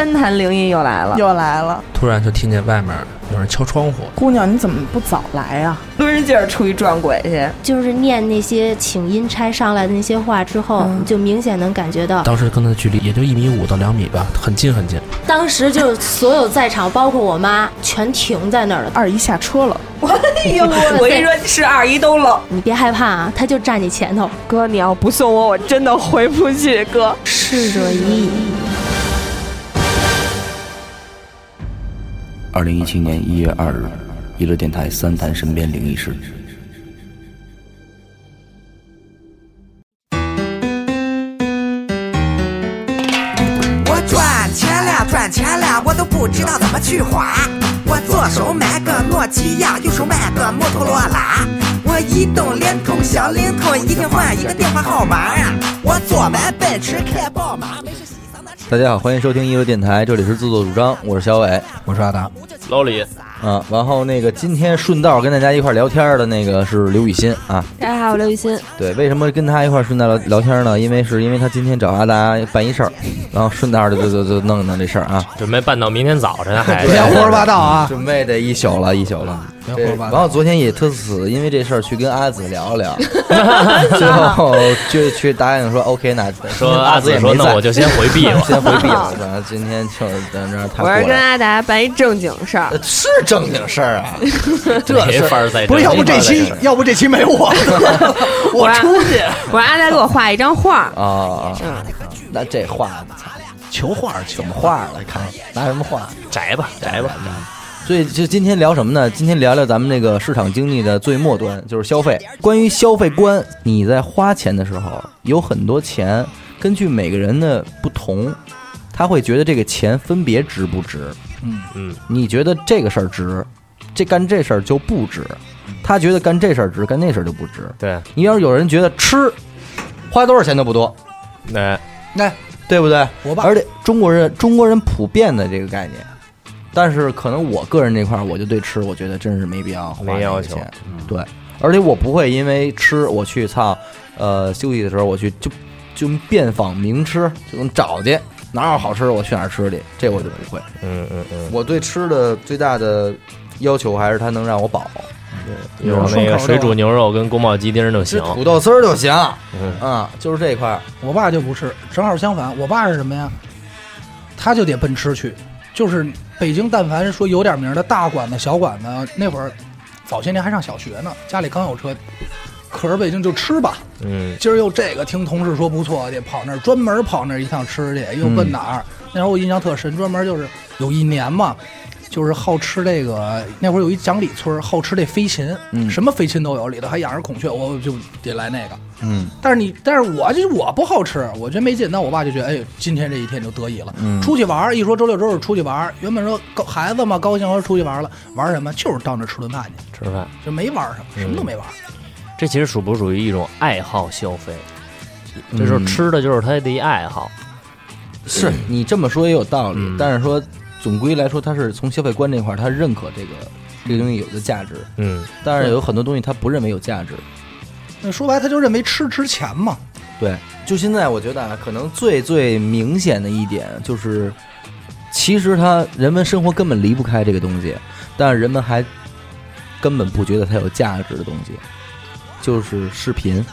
三潭灵异又来了，又来了。突然就听见外面有人敲窗户，姑娘，你怎么不早来呀、抡着劲儿出去撞鬼去。就是念那些请阴差上来的那些话之后，嗯你就明显能感觉到，当时跟他的距离也就一米五到两米吧，很近很近。当时就所有在场，包括我妈，全停在那儿了。二姨下车了，哎呦，我跟你说，是二姨都冷。你别害怕啊，他就站你前头，哥，你要不送我，我真的回不去。哥，逝者已矣。二零一七年一月二日，娱乐电台三谈身边灵异事。我赚钱了，赚钱了，我都不知道怎么去花。我左手买个诺基亚，右手买个摩托罗拉。我移动、联通、小灵通，一天换一个电话号码。我坐满奔驰，开宝马，没事。大家好，欢迎收听一乐电台，这里是自作主张，我是小伟，我是阿达，老李，啊，然后那个今天顺道跟大家一块聊天的那个是刘雨欣啊，大家好，我刘雨欣。对，为什么跟他一块顺道聊聊天呢？因为是因为他今天找阿达办一事儿，然后顺道就就就就弄弄这事儿啊，准备办到明天早晨还别胡说八道啊！准备得一宿了，一宿了。别胡说八道然后昨天也特死，因为这事儿去跟阿紫聊了聊，最后就去答应说 OK，那说阿阿紫也说那我就先回避了。先回避了，然后今天就在那儿他我是跟阿达办一正经事儿，呃是正经事儿啊，这没事儿法儿再不是，要不这期，要不这期没我，我出去我让阿达给我画一张画。啊那这画操求画求什么画来看？拿什么画？宅吧宅吧，所以就今天聊什么呢？今天聊聊咱们那个市场经济的最末端，就是消费。关于消费观，你在花钱的时候，有很多钱，根据每个人的不同，他会觉得这个钱分别值不值。嗯。嗯，你觉得这个事儿值，这干这事儿就不值；他觉得干这事儿值，干那事儿就不值。对，你要是有人觉得吃花多少钱都不多，那那，对不对？我爸。而且中国人中国人普遍的这个概念，但是可能我个人这块儿，我就对吃，我觉得真是没必要花没要求。这个钱。对，而且我不会因为吃我去操，呃，休息的时候我去就就遍访名吃，就能找去哪有好吃的我去哪儿吃去，这我就不会。嗯嗯嗯，我对吃的最大的要求还是它能让我饱，有那个水煮牛肉跟宫保鸡丁就行吃。土豆丝儿就行。嗯，啊，就是这一块儿。我爸就不吃，正好相反，我爸是什么呀？他就得奔吃去，就是北京，但凡说有点名的大馆子、小馆子，那会儿早些年还上小学呢，家里刚有车，可是北京就吃吧，嗯，今儿又这个听同事说不错，得跑那儿专门跑那儿一趟吃去，又奔哪儿？那会儿我印象特深，专门就是有一年嘛，就是好吃这个，那会儿有一讲理村，好吃这飞禽，嗯什么飞禽都有，里头还养着孔雀，我就得来那个。嗯但是你，但是我就我不好吃，我觉得没劲。那我爸就觉得，哎，今天这一天就得意了。嗯出去玩儿，一说周六周日出去玩儿，原本说高孩子嘛高兴说出去玩了，玩什么？就是到那儿吃顿饭去，吃饭，就没玩什么，什么都没玩儿。这其实属不属于一种爱好消费？嗯这就是吃的，就是他的一爱好。是你这么说也有道理，嗯但是说总归来说，他是从消费观这块儿，他认可这个这个东西有的价值，嗯，但是有很多东西他不认为有价值。那说白，他就认为吃值钱嘛。对，就现在我觉得啊，可能最最明显的一点就是，其实他人们生活根本离不开这个东西，但是人们还根本不觉得它有价值的东西，就是视频。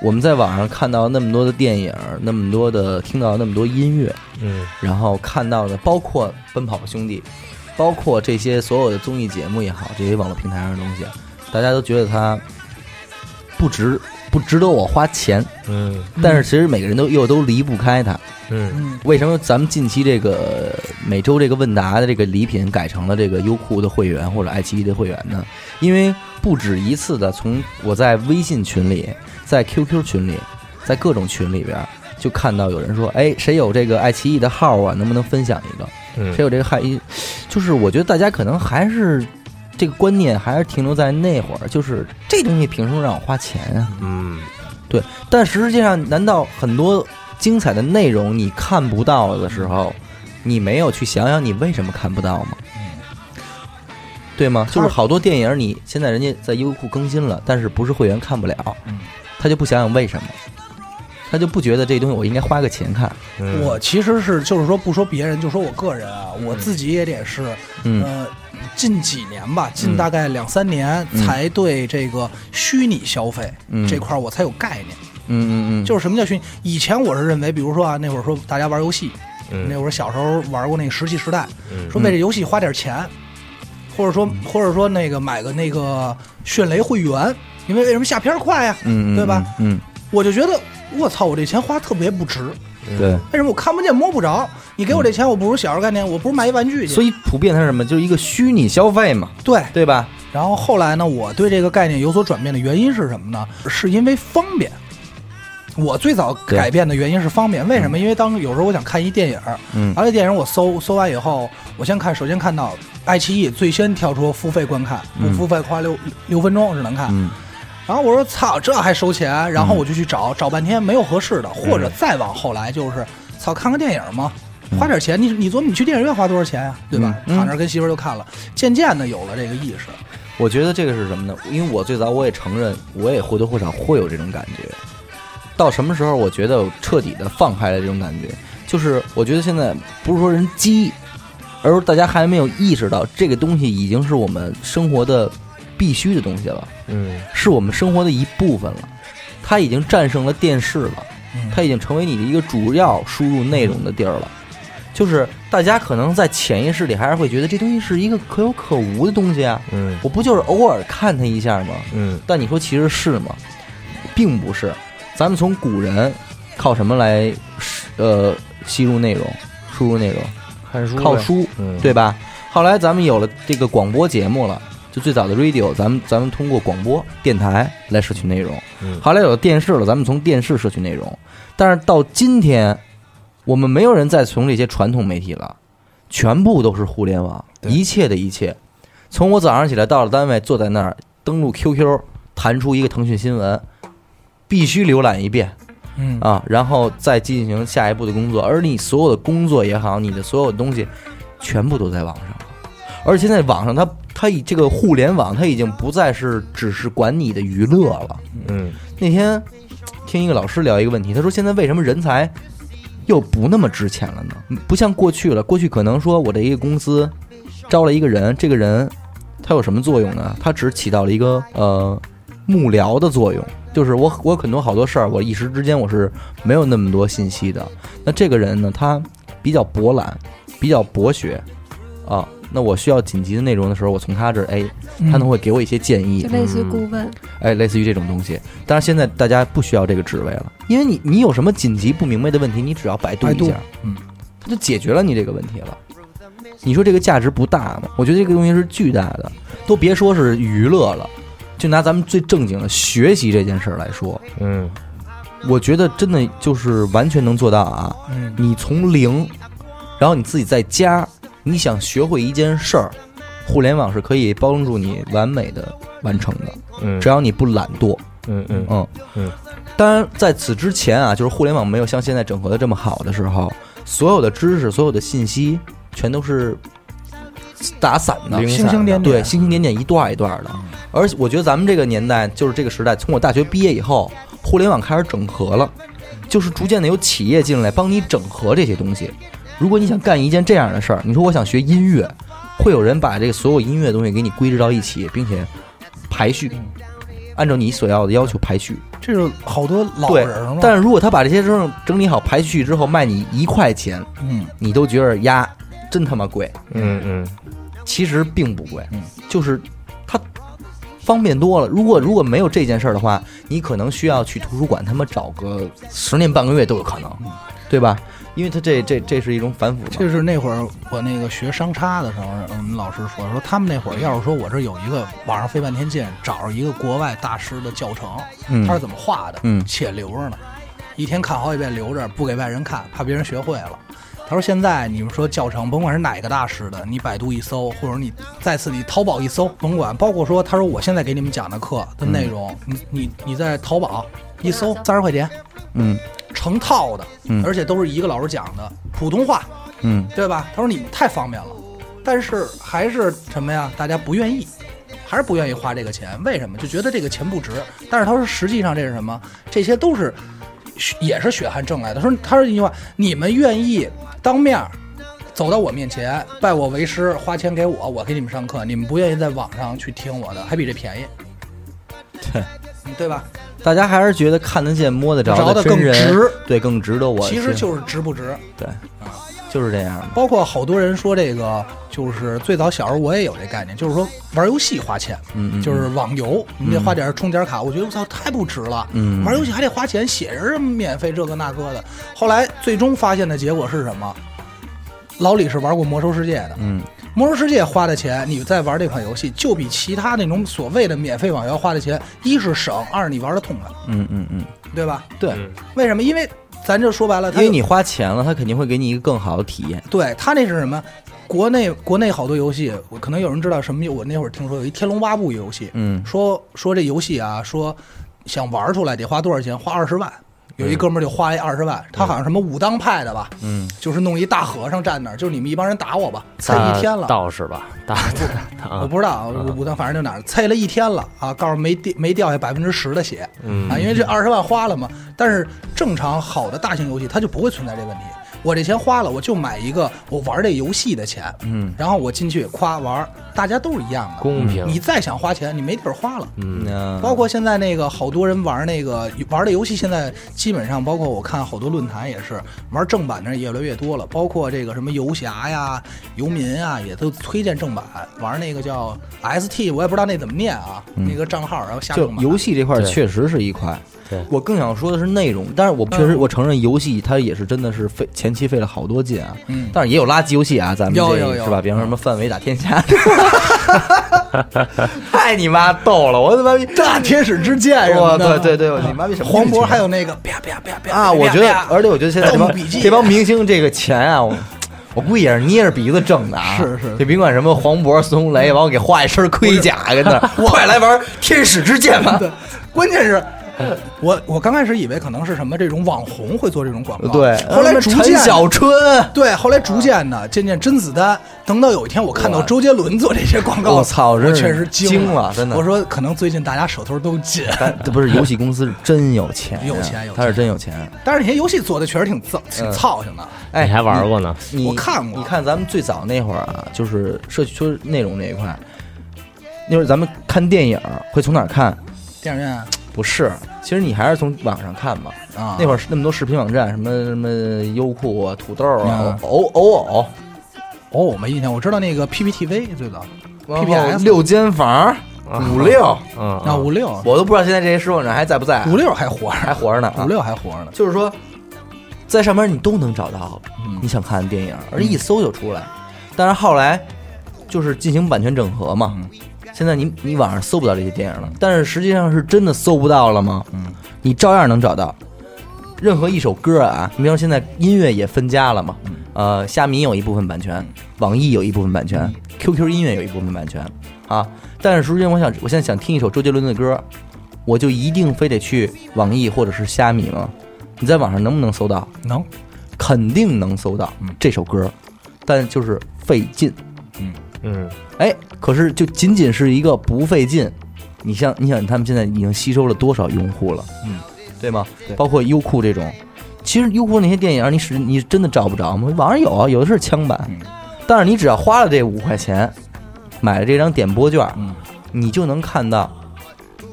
我们在网上看到那么多的电影，那么多的听到那么多音乐，嗯，然后看到的包括《奔跑吧兄弟》，包括这些所有的综艺节目也好，这些网络平台上的东西，大家都觉得它不值不值得我花钱，嗯但是其实每个人都又都离不开它。嗯嗯，为什么咱们近期这个每周这个问答的这个礼品改成了这个优酷的会员或者爱奇艺的会员呢？因为不止一次的从我在微信群里、在 QQ 群里、在各种群里边就看到有人说：“哎，谁有这个爱奇艺的号啊？能不能分享一个？嗯谁有这个爱奇艺？”就是我觉得大家可能还是这个观念还是停留在那会儿，就是这东西凭什么让我花钱啊？嗯，对但实际上，难道很多精彩的内容你看不到的时候，你没有去想想你为什么看不到吗？对吗？就是好多电影，你现在人家在优酷更新了，但是不是会员看不了，他就不想想为什么。他就不觉得这东西我应该花个钱看。嗯我其实是就是说不说别人，就说我个人啊，我自己也得是，嗯呃，近几年吧，近嗯大概两三年嗯才对这个虚拟消费嗯这块儿我才有概念。嗯嗯嗯，就是什么叫虚拟？以前我是认为，比如说啊，那会儿说大家玩游戏，嗯那会儿小时候玩过那个石器时代，嗯说为这游戏花点钱，或者说或者说那个买个那个迅雷会员，因为为什么下片儿快呀？嗯嗯对吧？嗯，我就觉得我操，我这钱花特别不值。嗯对。为什么我看不见摸不着？你给我这钱，我不如小时候概念，我不如买一玩具去。所以普遍它是什么？就是一个虚拟消费嘛，对，对吧？然后后来呢，我对这个概念有所转变的原因是什么呢？是因为方便。我最早改变的原因是方便，为什么？因为当有时候我想看一电影，嗯而且电影我搜搜完以后，我先看，首先看到爱奇艺最先跳出付费观看，不嗯付费花六六分钟只能看。嗯然后我说操，这还收钱？然后我就去找，找半天没有合适的，或嗯者再往后来就是操，看个电影嘛，花点钱，你你琢磨你去电影院花多少钱呀、对吧？躺那儿跟媳妇儿就看了，渐渐的有了这个意识。我觉得这个是什么呢？因为我最早我也承认，我也或多或少会有这种感觉。到什么时候，我觉得彻底的放开了这种感觉，就是我觉得现在不是说人机，而是大家还没有意识到这个东西已经是我们生活的必须的东西了，嗯是我们生活的一部分了。它已经战胜了电视了，嗯它已经成为你的一个主要输入内容的地儿了。就是大家可能在潜意识里还是会觉得这东西是一个可有可无的东西啊，嗯我不就是偶尔看它一下吗？嗯但你说其实是吗？并不是。咱们从古人靠什么来呃吸入内容、输入内容？看书靠书，嗯对吧？后来咱们有了这个广播节目了，就最早的 radio，咱们咱们通过广播电台来摄取内容。嗯后来有了电视了，咱们从电视摄取内容。但是到今天，我们没有人再从这些传统媒体了，全部都是互联网，一切的一切。从我早上起来到了单位，坐在那儿登录 QQ，弹出一个腾讯新闻，必须浏览一遍嗯啊，然后再进行下一步的工作。而你所有的工作也好，你的所有的东西，全部都在网上了。而现在网上它它以这个互联网，它已经不再是只是管你的娱乐了。嗯那天听一个老师聊一个问题，他说现在为什么人才又不那么值钱了呢？不像过去了，过去可能说我的一个公司招了一个人，这个人他有什么作用呢？他只起到了一个呃幕僚的作用，就是我我很多好多事儿，我一时之间我是没有那么多信息的。那这个人呢，他比较博览，比较博学啊。那我需要紧急的内容的时候，我从他这儿，哎，他能会给我一些建议就，类似于顾问，哎，类似于这种东西。但是现在大家不需要这个职位了，因为你你有什么紧急不明白的问题，你只要百度一下，嗯，他就解决了你这个问题了。你说这个价值不大吗？我觉得这个东西是巨大的，都别说是娱乐了，就拿咱们最正经的学习这件事儿来说，嗯我觉得真的就是完全能做到啊。嗯你从零，然后你自己在家，你想学会一件事儿，互联网是可以帮助你完美的完成的，嗯，只要你不懒惰。嗯嗯嗯嗯，当然在此之前啊，就是互联网没有像现在整合的这么好的时候，所有的知识、所有的信息全都是打散的，星星点点，对，星星点点一段一段的。而且我觉得咱们这个年代，就是这个时代，从我大学毕业以后，互联网开始整合了，就是逐渐的有企业进来帮你整合这些东西。如果你想干一件这样的事儿，你说我想学音乐，会有人把这个所有音乐的东西给你归置到一起，并且排序，按照你所要的要求排序。这是好多老人了。但是如果他把这些整整理好排序之后卖你一块钱，嗯，你都觉得呀真他妈贵。嗯嗯其实并不贵，嗯就是它方便多了。如果如果没有这件事儿的话，你可能需要去图书馆他妈找个十年半个月都有可能，对吧？因为它这这这是一种反腐嘛。这是那会儿我那个学商差的时候，我们老师说说他们那会儿要是说我这有一个网上费半天劲找着一个国外大师的教程，嗯他是怎么画的，嗯且留着呢，一天看好几遍留着，不给外人看，怕别人学会了。他说现在你们说教程，甭管是哪个大师的，你百度一搜，或者你再次你淘宝一搜，甭管，包括说他说我现在给你们讲的课的内容，你你你在淘宝一搜三十块钱嗯成套的，嗯而且都是一个老师讲的普通话，嗯对吧？他说你太方便了，但是还是什么呀？大家不愿意，还是不愿意花这个钱，为什么？就觉得这个钱不值。但是他说实际上这是什么？这些都是也是血汗挣来的。说他说一句话，你们愿意当面走到我面前拜我为师，花钱给我，我给你们上课，你们不愿意在网上去听我的，还比这便宜，对，嗯对吧？大家还是觉得看得见摸得着着的更，值，对，更值得我。其实就是值不值。对，就是这样。包括好多人说这个，就是最早小时候我也有这概念，就是说玩游戏花钱，嗯嗯，就是网游，你得花点充点卡。我觉得我操太不值了，嗯，玩游戏还得花钱，写着免费这个那个的。后来最终发现的结果是什么？老李是玩过魔兽世界的，嗯，魔兽世界花的钱，你在玩这款游戏就比其他那种所谓的免费网游花的钱，一是省，二是你玩的痛快，嗯嗯嗯，对吧？对，嗯为什么？因为咱就说白了，因为你花钱了，他肯定会给你一个更好的体验。对他那是什么？国内国内好多游戏，我可能有人知道什么？我那会儿听说有一《天龙八部》游戏，嗯说说这游戏啊，说想玩出来得花多少钱？花二十万。有一哥们儿就花一二十万，他好像什么武当派的吧，嗯，就是弄一大和尚站那儿，就是你们一帮人打我吧，猜一天了。道士吧，大我不知道，武当反正就哪儿猜了一天了啊，告诉没掉没掉下百分之十的血嗯啊，因为这二十万花了嘛。但是正常好的大型游戏它就不会存在这问题。我这钱花了，我就买一个我玩这游戏的钱，嗯然后我进去夸玩，大家都是一样的。公平。你再想花钱，你没地儿花了。嗯嗯，包括现在那个好多人玩那个玩的游戏，现在基本上包括我看好多论坛也是玩正版的人越来越多了，包括这个什么游侠呀、游民啊，也都推荐正版。玩那个叫 ST，我也不知道那怎么念啊，那个账号然后下正版。游戏这块确实是一块。对我更想说的是内容，但是我确实嗯我承认游戏它也是真的是费前期费了好多劲啊，嗯，但是也有垃圾游戏啊，咱们这有有有是吧？比方说什么范围打天下，太你妈逗了，我他妈逼大天使之剑什我么的，对对对，你妈逼什么黄渤还有那个啪啪啪啪啊！我觉得，而且我觉得现在这帮这帮明星这个钱啊，我我估计也是捏着鼻子挣的啊。是是就别管什么黄渤、孙红雷，完我给画一身盔甲，跟那儿 快来玩天使之剑吧。对，关键是。我我刚开始以为可能是什么这种网红会做这种广告，对，后来逐渐陈小春，对，后来逐渐的，渐渐甄子丹，等到有一天我看到周杰伦做这些广告，我操真是确实惊了了真的我说可能最近大家手头都紧，但这不是游戏公司是真有钱，有钱有钱他是真有钱。但是那些游戏做的确实挺操挺嗯操心的。哎，你还玩过呢？你？我看过你看咱们最早那会儿啊，就是社区说内容这一块，那会儿咱们看电影会从哪儿看？电影院不是，其实你还是从网上看嘛。啊，那会儿那么多视频网站，什么什么优酷啊、土豆啊嗯、偶偶偶，哦，我没印象，我知道那个 PPTV 最早。然后 PPS 六间房、五六，嗯，啊五六。我都不知道现在这些视频网站还在不在，五六还活着，还活着呢。啊五六还活着呢。就是说，在上面你都能找到嗯。你想看的电影，而且一搜就出来。但是后来就是进行版权整合嘛，嗯现在你你网上搜不到这些电影了，但是实际上是真的搜不到了吗？嗯，你照样能找到。任何一首歌啊，你比如说现在音乐也分家了嘛，嗯呃，虾米有一部分版权，网易有一部分版权，QQ 音乐有一部分版权啊。但是实际上我想，我现在想听一首周杰伦的歌，我就一定非得去网易或者是虾米吗？你在网上能不能搜到？能，肯定能搜到嗯这首歌，但就是费劲。嗯，哎，可是就仅仅是一个不费劲，你像你想他们现在已经吸收了多少用户了，嗯，对吗？对包括优酷这种，其实优酷那些电影你使你真的找不着吗？网上有啊，有的是枪版，嗯但是你只要花了这五块钱，买了这张点播券，嗯你就能看到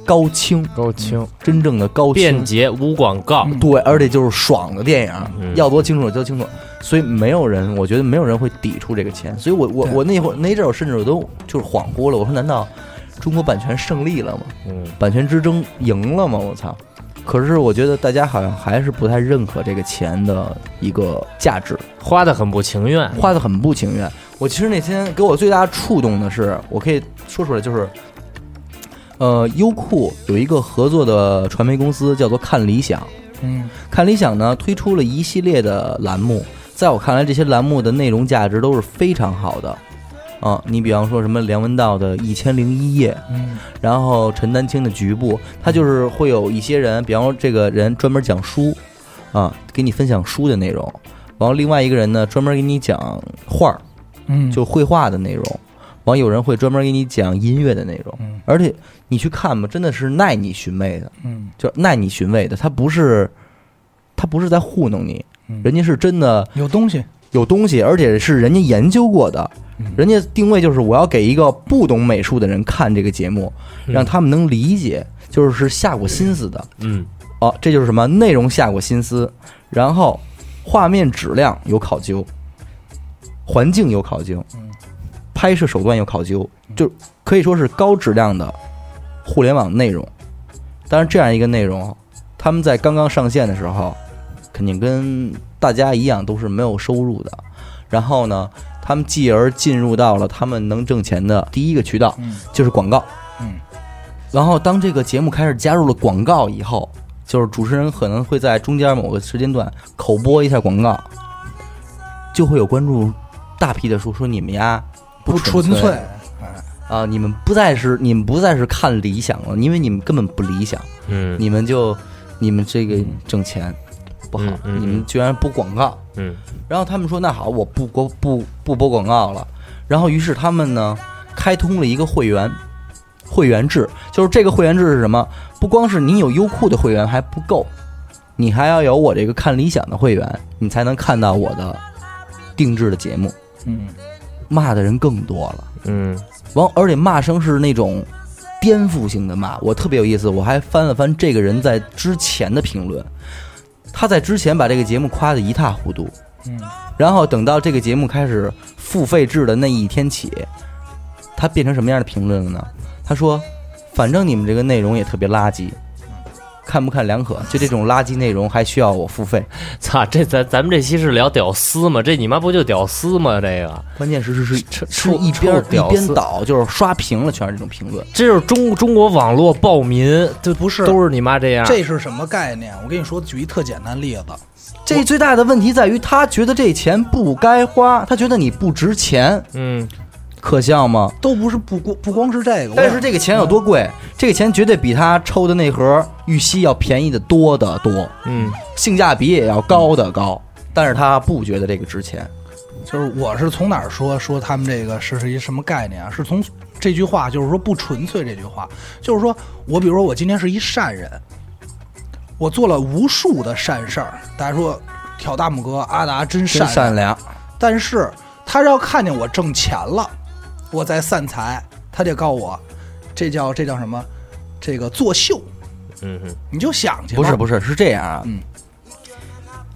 高清，高清、真正的高清。便捷无广告，嗯对，而且就是爽的电影，嗯要多清楚就清楚，所以没有人，我觉得没有人会抵触这个钱，所以我我我那会儿那阵儿我甚至我都就是恍惚了，我说难道中国版权胜利了吗？嗯，版权之争赢了吗？我操！可是我觉得大家好像还是不太认可这个钱的一个价值，花的很不情愿，花的很不情愿。我其实那天给我最大触动的是，我可以说出来，就是，呃，优酷有一个合作的传媒公司叫做看理想，嗯看理想呢推出了一系列的栏目，在我看来，这些栏目的内容价值都是非常好的。啊，你比方说什么梁文道的《一千零一夜》，嗯。然后陈丹青的局部，他就是会有一些人，比方说这个人专门讲书，啊，给你分享书的内容，然后另外一个人呢专门给你讲画儿，嗯，就绘画的内容，完有人会专门给你讲音乐的内容，嗯而且你去看吧，真的是耐你寻味的，嗯就耐你寻味的，他不是他不是在糊弄你，嗯人家是真的有东西，有东西，而且是人家研究过的。人家定位就是我要给一个不懂美术的人看这个节目，让他们能理解，就是是下过心思的。嗯。哦，这就是什么？内容下过心思，然后画面质量有考究，环境有考究，拍摄手段有考究，就可以说是高质量的互联网内容。当然，这样一个内容，他们在刚刚上线的时候，肯定跟大家一样都是没有收入的。然后呢，他们继而进入到了他们能挣钱的第一个渠道，嗯。就是广告。嗯，然后当这个节目开始加入了广告以后，就是主持人可能会在中间某个时间段口播一下广告，就会有观众大批的说说你们呀不纯纯粹，啊，你们不再是你们不再是看理想了，因为你们根本不理想，嗯。你们就你们这个挣钱不好，嗯嗯你们居然播广告，嗯。然后他们说那好，我不播不不播广告了。然后于是他们呢开通了一个会员会员制，就是这个会员制是什么？不光是你有优酷的会员还不够，你还要有我这个看理想的会员，你才能看到我的定制的节目。嗯，骂的人更多了，嗯。完而且骂声是那种颠覆性的骂，我特别有意思，我还翻了翻这个人在之前的评论，他在之前把这个节目夸得一塌糊涂，嗯，然后等到这个节目开始付费制的那一天起，他变成什么样的评论了呢？他说：“反正你们这个内容也特别垃圾，看不看两可，就这种垃圾内容还需要我付费。操，这咱咱们这期是聊屌丝吗？这你妈不就屌丝吗？这个 关键是是是臭是一边一边丝倒，就是刷屏了，全是这种评论。这就是中中国网络暴民，这不是都是你妈这样。这是什么概念？我跟你说，举一特简单例子，这最大的问题在于，他觉得这钱不该花，他觉得你不值钱，嗯可笑吗？都不是不光不光是这个，但是这个钱有多贵？这个钱绝对比他抽的那盒玉溪要便宜的多得多，嗯性价比也要高的高。但是他不觉得这个值钱。就是我是从哪儿说说他们这个是是一什么概念啊？是从这句话，就是说不纯粹这句话，就是说我比如说我今天是一善人，我做了无数的善事儿，大家说挑大拇哥，阿达真善真善良，但是他要看见我挣钱了，我在散财，他就告我，这叫这叫什么？这个作秀，嗯哼你就想去吧。不是不是是这样啊。嗯，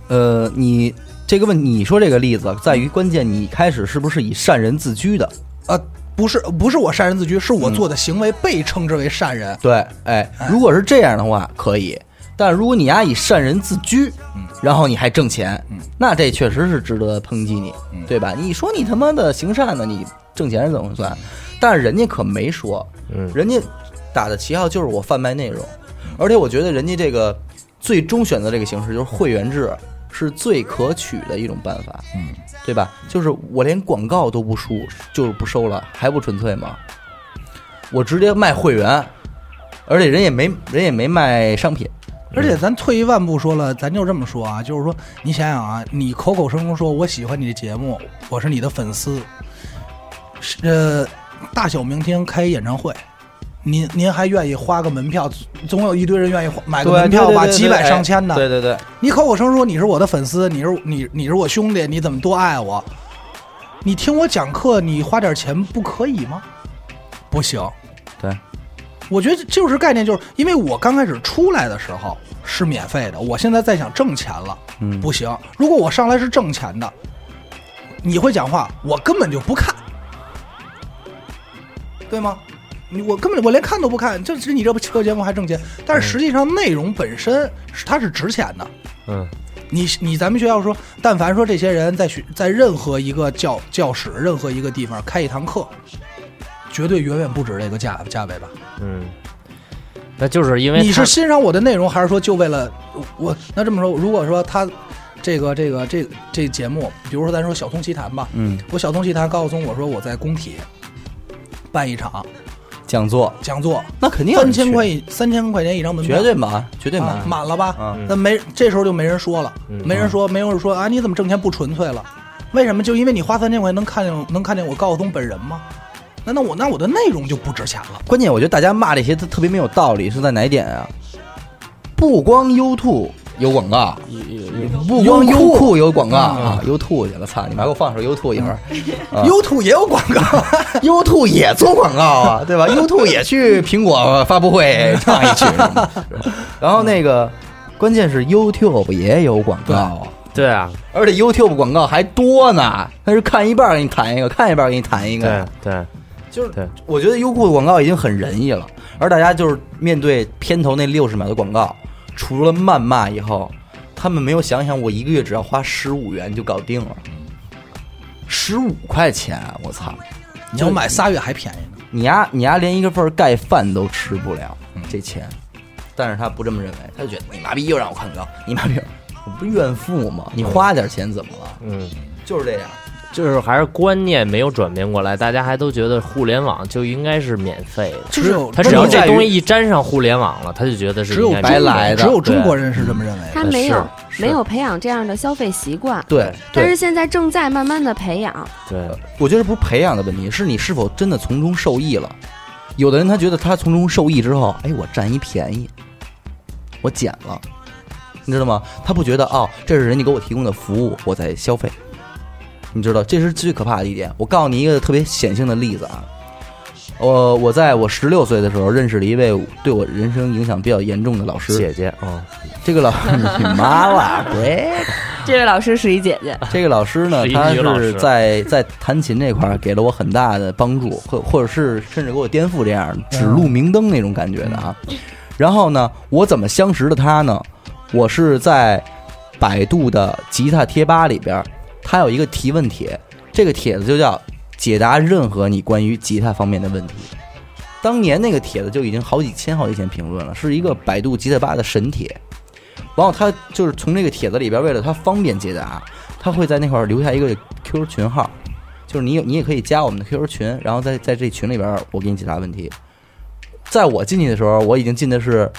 呃，你这个问你说这个例子在于关键，你开始是不是以善人自居的？呃，不是不是我善人自居，是我嗯做的行为被称之为善人。对，哎，如果是这样的话，可以。但如果你丫以善人自居，嗯然后你还挣钱，嗯那这确实是值得抨击你，对吧？你说你他妈的行善呢，你挣钱是怎么算？但是人家可没说，嗯人家打的旗号就是我贩卖内容，而且我觉得人家这个最终选择这个形式就是会员制，是最可取的一种办法，嗯，对吧？就是我连广告都不输，就是不收了，还不纯粹吗？我直接卖会员，而且人也没人也没卖商品，而且咱退一万步说了，咱就这么说啊，就是说，你想想啊，你口口声声说我喜欢你的节目，我是你的粉丝，是呃，大小明天开演唱会，您您还愿意花个门票？总有一堆人愿意买个门票吧，几百上千的。对对对，你口口声声说你是我的粉丝，你是你你是我兄弟，你怎么多爱我？你听我讲课，你花点钱不可以吗？不行。对，我觉得就是概念，就是因为我刚开始出来的时候是免费的，我现在在想挣钱了，嗯不行。如果我上来是挣钱的，你会讲话，我根本就不看，对吗？你我根本我连看都不看，就是你这不这节目还挣钱？但是实际上内容本身是它是值钱的。嗯你你咱们学校说，但凡说这些人在学在任何一个教教室、任何一个地方开一堂课，绝对远远不止这个价价位吧？嗯，那就是因为你是欣赏我的内容，还是说就为了我？那这么说，如果说他这个这个这这节目，比如说咱说小通奇谈吧，嗯，我小通奇谈告诉我说我在工体办一场讲座讲座，那肯定三千块三千块钱一张门票，绝对满，绝对满啊，满了吧？嗯那没这时候就没人说了，嗯没人说，没有人说啊，你怎么挣钱不纯粹了？为什么？就因为你花三千块钱能看见能看见我高晓松本人吗？那那我那我的内容就不值钱了。关键我觉得大家骂这些特特别没有道理，是在哪一点啊？不光 YouTube 有广告，不光优酷有广告啊，，YouTube 去了，操你妈！给我放首 YouTube 一会儿。YouTube 也有广告，，YouTube 也做广告啊，对吧？？YouTube 也去苹果发布会 唱一曲，然后那个关键是 YouTube 也有广告啊，对啊，而且 YouTube 广告还多呢，它是看一半给你弹一个，看一半给你弹一对个，对，就是对我觉得优酷的广告已经很仁义了，而大家就是面对片头那六十秒的广告，除了谩骂以后，他们没有想想我一个月只要花十五元就搞定了，十五块钱，我操！你要买仨月还便宜呢。你丫你丫连一个份儿盖饭都吃不了，这钱，但是他不这么认为，他就觉得你妈逼又让我看广告，你妈逼，我不是怨妇吗？你花点钱怎么了？嗯，就是这样。就是还是观念没有转变过来，大家还都觉得互联网就应该是免费的。只有他只要这东西一沾上互联网了，他就觉得是只有白来的只有中国人是这么认为的。他没有没有培养这样的消费习惯，对，对但是现在正在慢慢的培养。对我觉得不是培养的问题，是你是否真的从中受益了。有的人他觉得他从中受益之后，哎，我占一便宜，我捡了，你知道吗？他不觉得哦，这是人家给我提供的服务，我在消费。你知道，这是最可怕的一点。我告诉你一个特别显性的例子啊，我我在我十六岁的时候认识了一位对我人生影响比较严重的老师。姐姐，哦，这个老师 你妈了，对。这位老师是一姐姐，这个老师呢他是在在弹琴这块儿给了我很大的帮助，或或者是甚至给我颠覆这样指路明灯那种感觉的啊。然后呢，我怎么相识的他呢？我是在百度的吉他贴吧里边儿，他有一个提问帖，这个帖子就叫“解答任何你关于吉他方面的问题”。当年那个帖子就已经好几千好几千评论了，是一个百度吉他吧的神帖。然后他就是从这个帖子里边，为了他方便解答，他会在那块儿留下一个 QQ 群号，就是你你也可以加我们的 QQ 群，然后在在这群里边，我给你解答问题。在我进去的时候，我已经进的是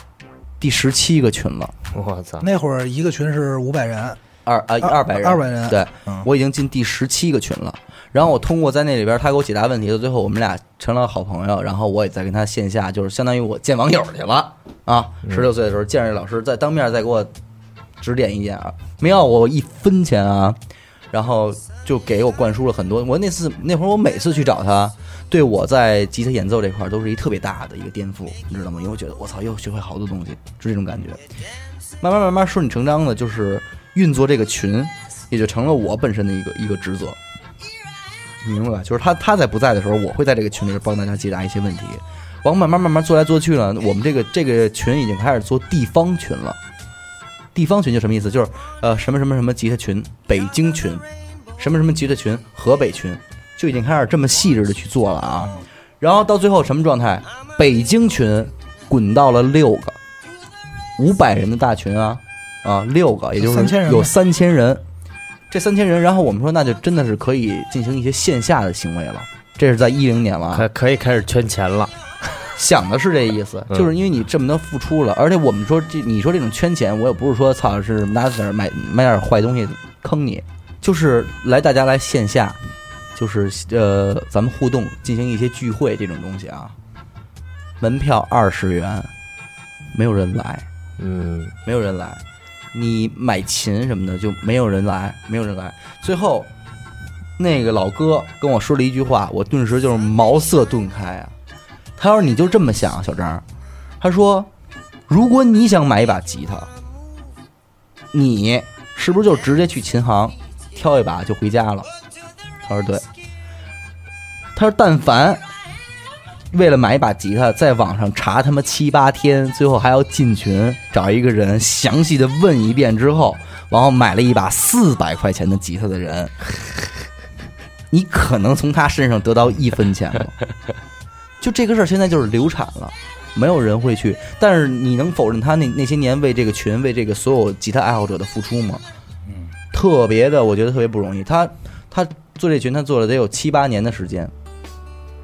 第十七个群了，我操，那会儿一个群是五百人，二啊二二百人，二百人对嗯，我已经进第十七个群了。然后我通过在那里边，他给我解答问题，到最后我们俩成了好朋友。然后我也在跟他线下，就是相当于我见网友去了啊。十六岁的时候见着这老师，再当面再给我指点意见啊，没要我一分钱啊。然后就给我灌输了很多。我那次那会儿，我每次去找他，对我在吉他演奏这块儿都是一特别大的一个颠覆，你知道吗？因为我觉得我操，又学会好多东西，就这种感觉。慢慢慢慢顺理成章的，就是运作这个群，也就成了我本身的一个一个职责。明白吧？就是他他在不在的时候，我会在这个群里边帮大家解答一些问题。然后慢慢慢慢做来做去呢，我们这个这个群已经开始做地方群了。地方群就什么意思？就是呃什么什么什么吉他群，北京群，什么什么吉他群，河北群，就已经开始这么细致的去做了啊。然后到最后什么状态？北京群滚到了六个，五百人的大群啊啊六个，也就是3000人呗有三千人。这三千人，然后我们说那就真的是可以进行一些线下的行为了。这是在一零年了啊，可可以开始圈钱了。想的是这意思，嗯就是因为你这么多付出了，而且我们说这你说这种圈钱，我也不是说操是拿点儿买买点儿坏东西坑你，就是来大家来线下，就是呃咱们互动进行一些聚会这种东西啊，门票二十元，没有人来，嗯，没有人来，你买琴什么的就没有人来，没有人来。最后，那个老哥跟我说了一句话，我顿时就是茅塞顿开啊。他说：“你就这么想，小张。”他说：“如果你想买一把吉他，你是不是就直接去琴行挑一把就回家了？”他说：“对。”他说：“但凡为了买一把吉他，在网上查他妈七八天，最后还要进群找一个人详细的问一遍之后，然后买了一把四百块钱的吉他的人，你可能从他身上得到一分钱吗？就这个事儿，现在就是流产了，没有人会去。但是你能否认他那那些年为这个群、为这个所有吉他爱好者的付出吗？嗯，特别的，我觉得特别不容易。他他做这群，他做了得有七八年的时间，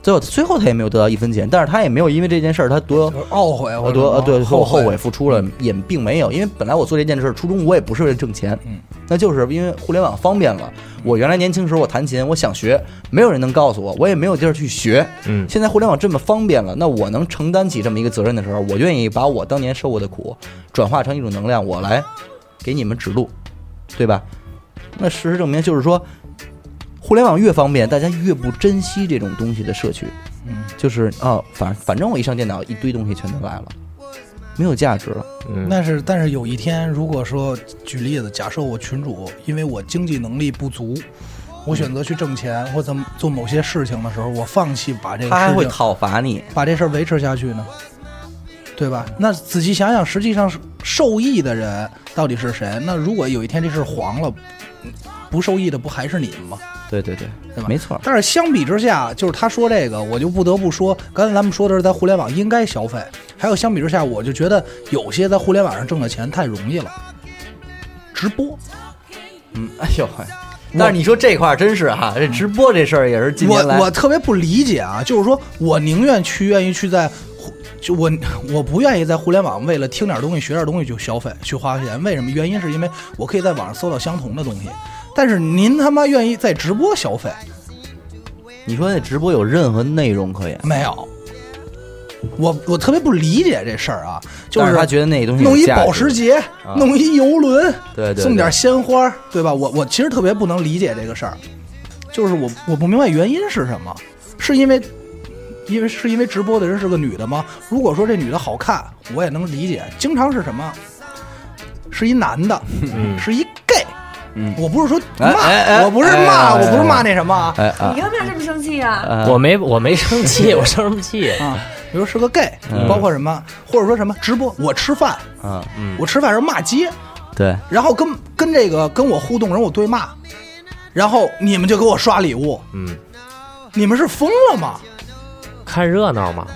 最后最后他也没有得到一分钱，但是他也没有因为这件事儿他多懊悔或我者多呃对后后后悔付出了，也并没有，因为本来我做这件事初衷我也不是为了挣钱，嗯，那就是因为互联网方便了。我原来年轻时候我弹琴，我想学，没有人能告诉我，我也没有地儿去学。嗯现在互联网这么方便了，那我能承担起这么一个责任的时候，我愿意把我当年受过的苦转化成一种能量，我来给你们指路，对吧？那事实证明，就是说，互联网越方便，大家越不珍惜这种东西的摄取。嗯，就是哦，反反正我一上电脑，一堆东西全都来了，没有价值了。嗯，但是但是有一天，如果说举例子，假设我群主因为我经济能力不足，我选择去挣钱或怎么做某些事情的时候，我放弃把这个他还会讨伐你。把这事儿维持下去呢？对吧？那仔细想想，实际上是受益的人到底是谁？那如果有一天这事儿黄了，不受益的不还是你们吗？对对对，对吧没错。但是相比之下，就是他说这个，我就不得不说，刚才咱们说的是在互联网应该消费，还有相比之下，我就觉得有些在互联网上挣的钱太容易了。直播，嗯，哎呦嘿。但是你说这块儿真是哈，这直播这事儿也是近年来我我特别不理解啊，就是说我宁愿去愿意去在互，就我我不愿意在互联网为了听点东西、学点东西就消费去花钱，为什么？原因是因为我可以在网上搜到相同的东西，但是您他妈愿意在直播消费，你说那直播有任何内容可言？没有。我我特别不理解这事儿啊，就是他觉得那东西弄一保时捷，啊弄一游轮，对对对送点鲜花，对吧？我我其实特别不能理解这个事儿，就是我我不明白原因是什么，是因为因为是因为直播的人是个女的吗？如果说这女的好看，我也能理解。经常是什么？是一男的，嗯是一 gay。嗯我不是说哎骂，哎哎我不是骂，哎我不是骂那什么你干嘛这么生气啊？啊我没我没生气，我生什么气？啊，比如是个 gay，、嗯包括什么，或者说什么直播，我吃饭，啊，嗯，我吃饭时候骂街，对，然后跟跟这个跟我互动人我对骂，然后你们就给我刷礼物，嗯，你们是疯了吗？看热闹嘛，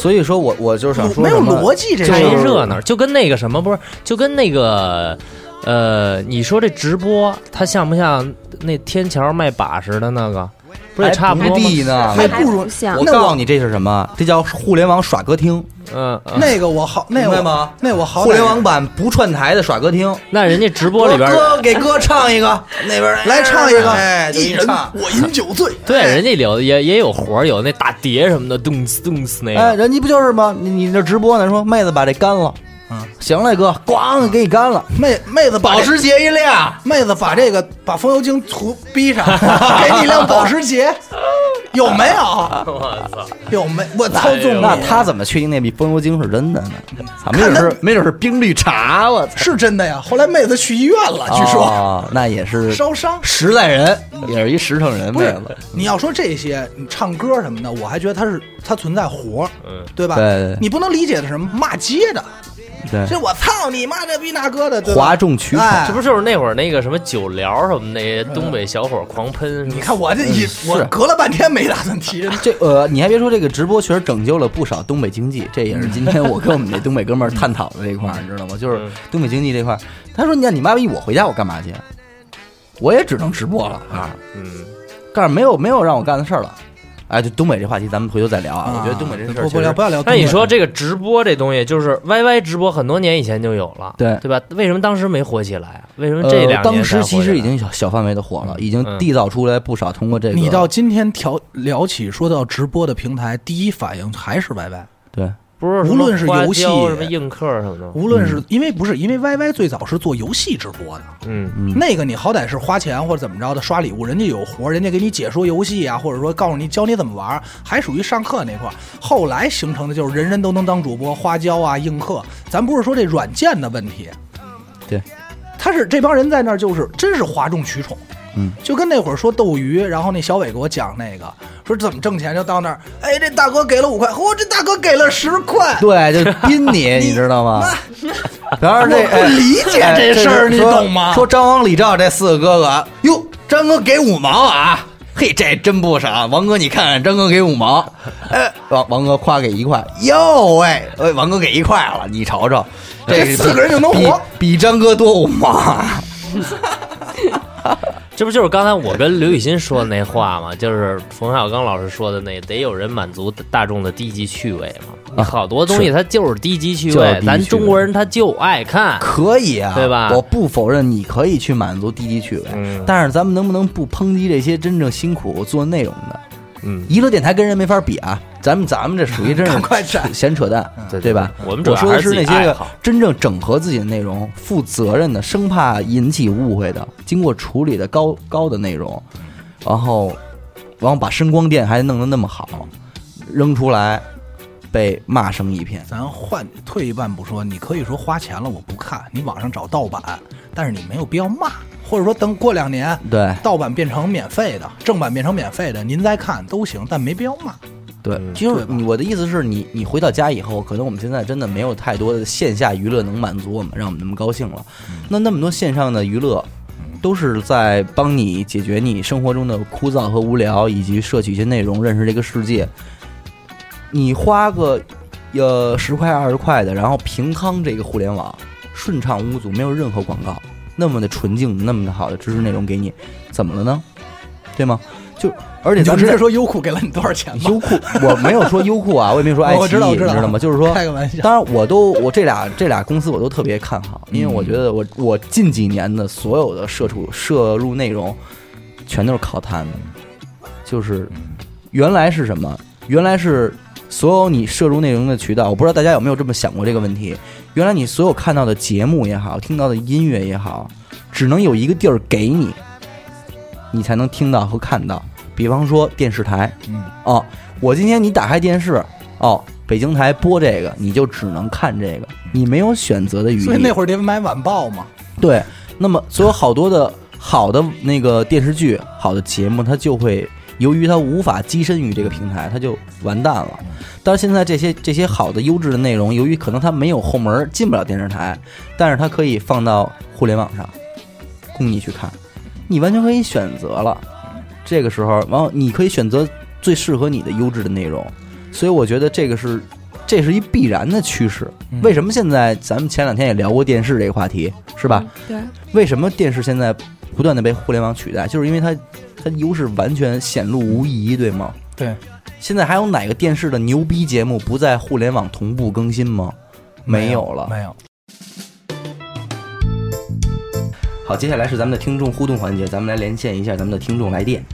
所以说我我就是想说没有逻辑这看。一热闹，就跟那个什么不是，就跟那个。呃，你说这直播，它像不像那天桥卖把式的那个？不是也差不多吗？还地呢。还还不如不像我我告诉你，这是什么？这叫互联网耍歌厅，嗯，嗯那个我好，明白吗？那我好互联网版不串台的耍歌厅。那人家直播里边儿，哥给哥唱一个，那边来唱一个，哎，就一人。我饮酒醉。对，人家有也也有活儿，有那打碟什么的，咚呲咚呲那哎，个。人家不就是吗？你你这直播呢？说妹子把这干了，嗯，行嘞，哥，咣给你干了，妹妹子把这保时捷一辆，妹子把这个把风油精涂逼上，给你一辆保时捷，有没有？我操！有没？我操纵那你他怎么确定那笔风油精是真的呢？啊，没准是没准是冰绿茶，我操！是真的呀。后来妹子去医院了，据说哦那也是 烧伤。实在人，也是一实诚人，不是妹子。你要说这些，你唱歌什么的，我还觉得他是他存在活对吧？对对对你不能理解的是什么骂街的，对，这我操你妈这逼那哥的，对吧？哗众取宠。哎。这不就是那会儿那个什么酒聊什么那些东北小伙狂喷？你看我这一我隔了半天没打算提。这这呃，你还别说，这个直播确实拯救了不少东北经济，这也是今天我跟我们那东北哥们儿探讨的这一块儿，你知道吗？就是嗯东北经济这块儿，他说：“你看你妈逼，我回家我干嘛去？我也只能直播了啊，嗯，但是没有没有让我干的事儿了。”哎，就东北这话题，咱们回头再聊啊。我觉得东北这事儿不不聊不要聊。那你说这个直播这东西，就是 YY 直播很多年以前就有了，对对吧？为什么当时没火起来啊？为什么这两年呃、当时其实已经小小范围的火了，已经嗯缔造出来不少通过这个。你到今天调聊起说到直播的平台，第一反应还是 YY。对不是无论是游戏椒什么映客什么的，无论是因为不是因为 YY 最早是做游戏直播的，嗯。嗯。那个你好歹是花钱或者怎么着的刷礼物，人家有活，人家给你解说游戏啊，或者说告诉你教你怎么玩，还属于上课那块儿。后来形成的就是人人都能当主播，花椒啊、映客，咱不是说这软件的问题，对，他是这帮人在那儿就是真是哗众取宠。嗯，就跟那会儿说斗鱼，然后那小伟给我讲那个，说怎么挣钱，就到那儿，哎，这大哥给了五块，嚯，这大哥给了十块，对，就拼你，你知道吗？然后这我不理解哎这事儿你懂吗？说张王李赵这四个哥哥，哟，张哥给五毛啊，嘿，这真不少。王哥，你看看，张哥给五毛，哎，王王哥夸给一块，哟喂，哎，王哥给一块了，你瞅瞅，这四个人就能活？比张哥多五毛啊。这不就是刚才我跟刘雨欣说的那话吗？就是冯小刚老师说的那，得有人满足大众的低级趣味嘛。啊好多东西它就是低级趣味，咱中国人他就爱看。可以啊，对吧我不否认你可以去满足低级趣味，嗯但是咱们能不能不抨击这些真正辛苦做内容的？嗯，娱乐电台跟人没法比啊，咱们咱们这属于真是 赶快斩闲扯淡，对对吧？我们我说的是那些个真正整合自己的内容、负责任的、生怕引起误会的、经过处理的高高的内容，然后，然后把声光电还弄得那么好，扔出来被骂声一片。咱换退一万步说，你可以说花钱了我不看，你网上找盗版，但是你没有必要骂，或者说等过两年对盗版变成免费的，正版变成免费的，您再看都行，但没必要骂。对，嗯就是你我的意思是你你回到家以后，可能我们现在真的没有太多的线下娱乐能满足我们，让我们那么高兴了。那那么多线上的娱乐，都是在帮你解决你生活中的枯燥和无聊，以及摄取一些内容，认识这个世界。你花个呃十块二十块的，然后平康这个互联网顺畅无阻，没有任何广告，那么的纯净，那么的好的知识内容给你，怎么了呢？对吗？就而且就咱们直接说优酷给了你多少钱吗。优酷，我没有说优酷啊，我也没有说 爱奇艺，你知道吗？就是说，开个玩笑，当然我都我这俩这俩公司我都特别看好，因为我嗯觉得我我近几年的所有的摄出摄入内容，全都是靠他们，就是原来是什么？原来是所有你摄入内容的渠道，我不知道大家有没有这么想过这个问题？原来你所有看到的节目也好，听到的音乐也好，只能有一个地儿给你，你才能听到和看到。比方说电视台，嗯，哦，我今天你打开电视，哦，北京台播这个，你就只能看这个，你没有选择的余地。所以那会儿得买晚报嘛。对，那么所有好多的好的那个电视剧、好的节目，它就会由于它无法跻身于这个平台，它就完蛋了。但是现在这些这些好的优质的内容，由于可能它没有后门，进不了电视台，但是它可以放到互联网上供你去看，你完全可以选择了。这个时候，然后你可以选择最适合你的优质的内容，所以我觉得这个是这是一必然的趋势。为什么现在咱们前两天也聊过电视这个话题，是吧？对，为什么电视现在不断的被互联网取代？就是因为它它优势完全显露无遗，对吗？对，现在还有哪个电视的牛逼节目不在互联网同步更新吗？没有了。没有。好，接下来是咱们的听众互动环节，咱们来连线一下咱们的听众来电。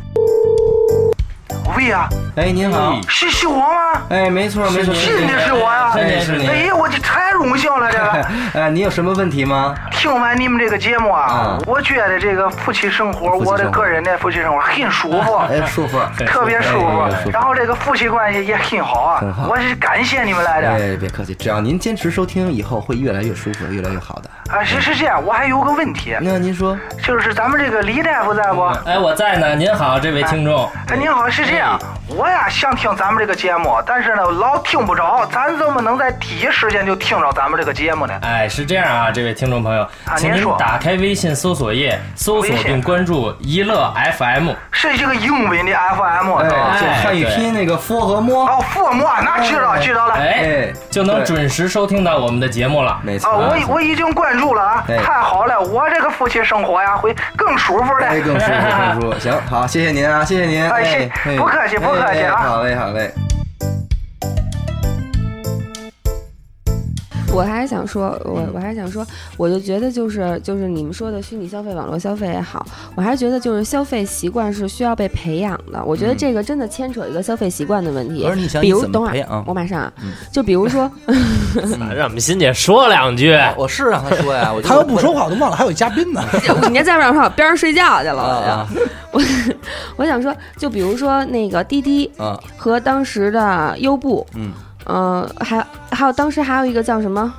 喂呀，哎，您好。是是我吗？哎，没错没错，是你是我呀！哎是你。哎呀，我这太荣幸了，这个。哎，你有什么问题吗？听完你们这个节目啊，嗯我觉得这个夫妻生活，夫妻生活我的个人的夫妻生活很 舒服，哎，舒服。特别舒哎舒服服。然后这个夫妻关系也很好啊很好，我是感谢你们来的。哎，别客气，只要您坚持收听，以后会越来越舒服，越来越好的。啊，是是这样，我还有个问题，那您说，就是咱们这个李大夫在不？哎，我在呢。您好，这位听众。哎，您好，是这样，我呀想听咱们这个节目，但是呢老听不着，咱怎么能在第一时间就听着咱们这个节目呢？哎，是这样啊，这位听众朋友，请您打开微信搜索页，搜索并关注“一乐 FM”。是这个英文的 FM 是吧？就汉语拼音那个“佛”和“摸哦，父母啊，那知道知道了。哎哎，就能准时收听到我们的节目了。没错。啊，我我已经关注了啊，哎太好了，我这个夫妻生活呀会更舒服的。哎，更舒服，更舒服。行，好，谢谢您啊，谢谢您。哎不客气不客气啊哎好嘞，好嘞。我还是想说，我我还是想说，我就觉得就是就是你们说的虚拟消费、网络消费也好，我还是觉得就是消费习惯是需要被培养的。我觉得嗯这个真的牵扯一个消费习惯的问题可。是你想，比你怎如等会儿么培养啊？我马上啊嗯，就比如说，让我们欣姐说两句。我是让她说呀，我就他要不说话，我都忘了还有嘉宾呢。你家再不让说，我边上睡觉去了。啊我我想说，就比如说那个滴滴和当时的优步，嗯，呃，还还有当时还有一个叫什么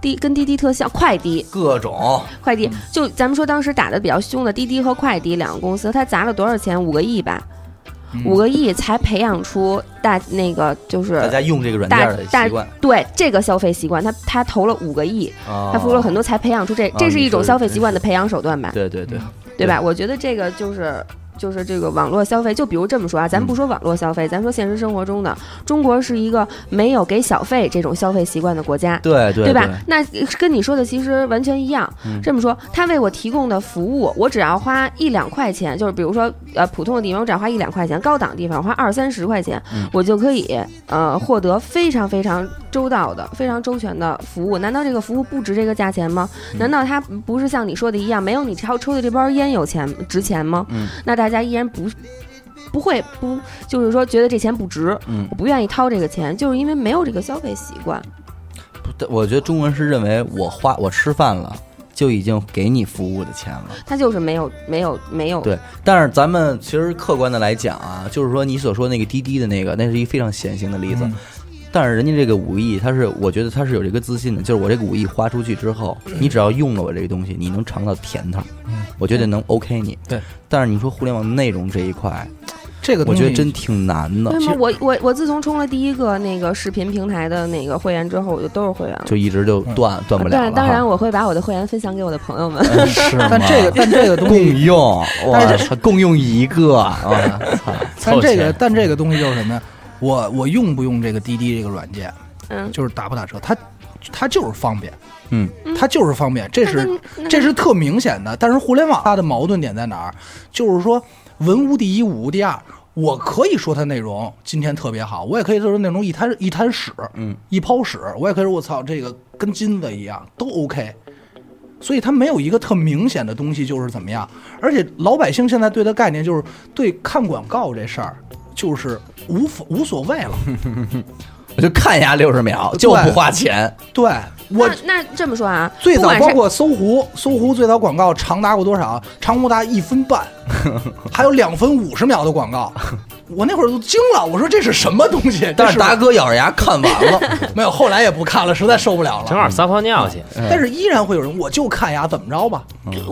滴跟滴滴特像快滴，各种快滴就咱们说当时打的比较凶的滴滴和快滴两个公司，它砸了多少钱？五个亿吧，嗯五个亿才培养出大那个就是大家用这个软大件的大习惯，对这个消费习惯，他他投了五个亿，他他付出了很多才培养出这，这是一种消费习惯的培养手段吧？对对对，对吧？我觉得这个就是。就是这个网络消费，就比如这么说啊，咱不说网络消费，咱说现实生活中的中国是一个没有给小费这种消费习惯的国家，对对吧？那跟你说的其实完全一样。嗯这么说，他为我提供的服务，我只要花一两块钱，就是比如说呃普通的地方，我只要花一两块钱；高档地方花二三十块钱，嗯我就可以呃获得非常非常周到的、非常周全的服务。难道这个服务不值这个价钱吗？嗯难道它不是像你说的一样，没有你抽抽的这包烟有钱值钱吗？嗯那大家依然不不会不就是说觉得这钱不值，嗯我不愿意掏这个钱，就是因为没有这个消费习惯。我觉得中国人是认为我花我吃饭了就已经给你服务的钱了。他就是没有没有没有对，但是咱们其实客观的来讲啊，就是说你所说那个滴滴的那个，那是一个非常显性的例子。嗯但是人家这个五亿，他是我觉得他是有这个自信的，就是我这个五亿花出去之后，你只要用了我这个东西，你能尝到甜头，我觉得能 OK 你。对，但是你说互联网内容这一块，这个我觉得真挺难的为，什么我我我自从充了第一个那个视频平台的那个会员之后，我就都是会员了。就一直就断断不了了哈。对，当然我会把我的会员分享给我的朋友们。嗯是 吗但这个但这个东共西，用，我操，共用一个 啊！操，但这个但这个东西就是什么呀？我我用不用这个滴滴这个软件，嗯，就是打不打车，它它就是方便，嗯，它就是方便，这是这是特明显的。但是互联网它的矛盾点在哪儿？就是说文无第一，武无第二。我可以说它内容今天特别好，我也可以说内容一滩一滩屎，嗯，一泡屎，我也可以说我操这个跟金子一样都 OK。所以它没有一个特明显的东西，就是怎么样。而且老百姓现在对的概念就是对看广告这事儿，就是无所无所谓了。我就看一下六十秒，就不花钱。对我那那这么说啊，最早包括搜狐，搜狐最早广告长达过多少？长不达一分半，还有两分五十秒的广告。我那会儿都惊了，我说这是什么东西？但是达哥咬着牙看完了，没有，后来也不看了，实在受不了了。正好撒泡尿去。但是依然会有人，我就看呀，怎么着吧？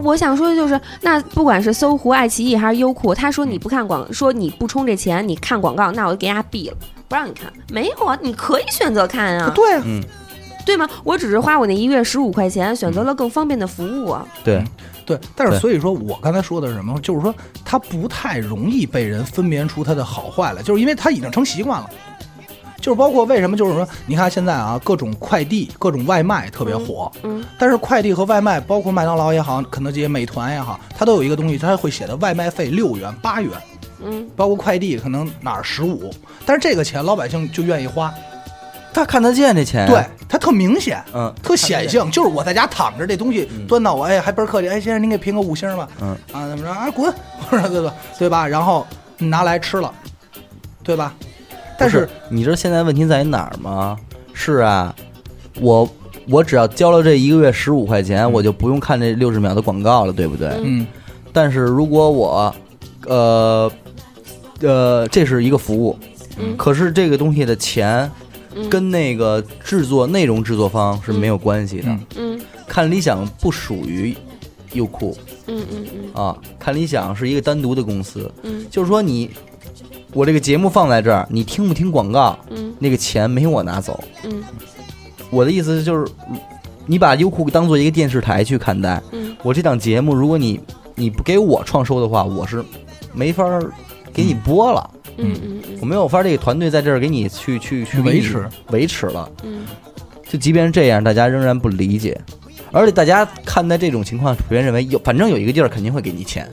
我想说的就是，那不管是搜狐、爱奇艺还是优酷，他说你不看广，说你不充这钱，你看广告，那我就给人家毙了，不让你看。没有啊，你可以选择看啊，对啊，嗯，对吗？我只是花我那一月十五块钱，选择了更方便的服务啊。对，对。但是所以说我刚才说的是什么？就是说它不太容易被人分辨出它的好坏来，就是因为它已经成习惯了。就是包括为什么，就是说，你看现在啊，各种快递、各种外卖特别火，嗯但是快递和外卖，包括麦当劳也好，肯德基、美团也好，它都有一个东西，它会写的外卖费六元、八元，嗯，包括快递可能哪儿十五，但是这个钱老百姓就愿意花，他看得见这钱。对，他特明显，嗯，特显性，就是我在家躺着，这东西嗯端到我，哎，还倍儿客气，哎，先生您给评个五星吧，嗯啊，怎么着啊，滚，或者对吧，对吧？然后你拿来吃了，对吧？但不是，你知道现在问题在于哪儿吗？是啊，我我只要交了这一个月十五块钱，我就不用看这六十秒的广告了，对不对？嗯，但是如果我，呃，呃，这是一个服务，嗯可是这个东西的钱嗯跟那个制作内容制作方是没有关系的。嗯。嗯看理想不属于优酷。嗯嗯嗯。啊，看理想是一个单独的公司，嗯。就是说你，我这个节目放在这儿，你听不听广告，嗯。那个钱没我拿走。嗯。我的意思就是，你把优酷当做一个电视台去看待，嗯。我这档节目，如果你你不给我创收的话，我是没法儿给你播了，嗯嗯我没有法儿这个团队在这儿给你去去去维持维持了。嗯就即便是这样，大家仍然不理解，而且大家看待这种情况，普遍认为有反正有一个地儿肯定会给你钱，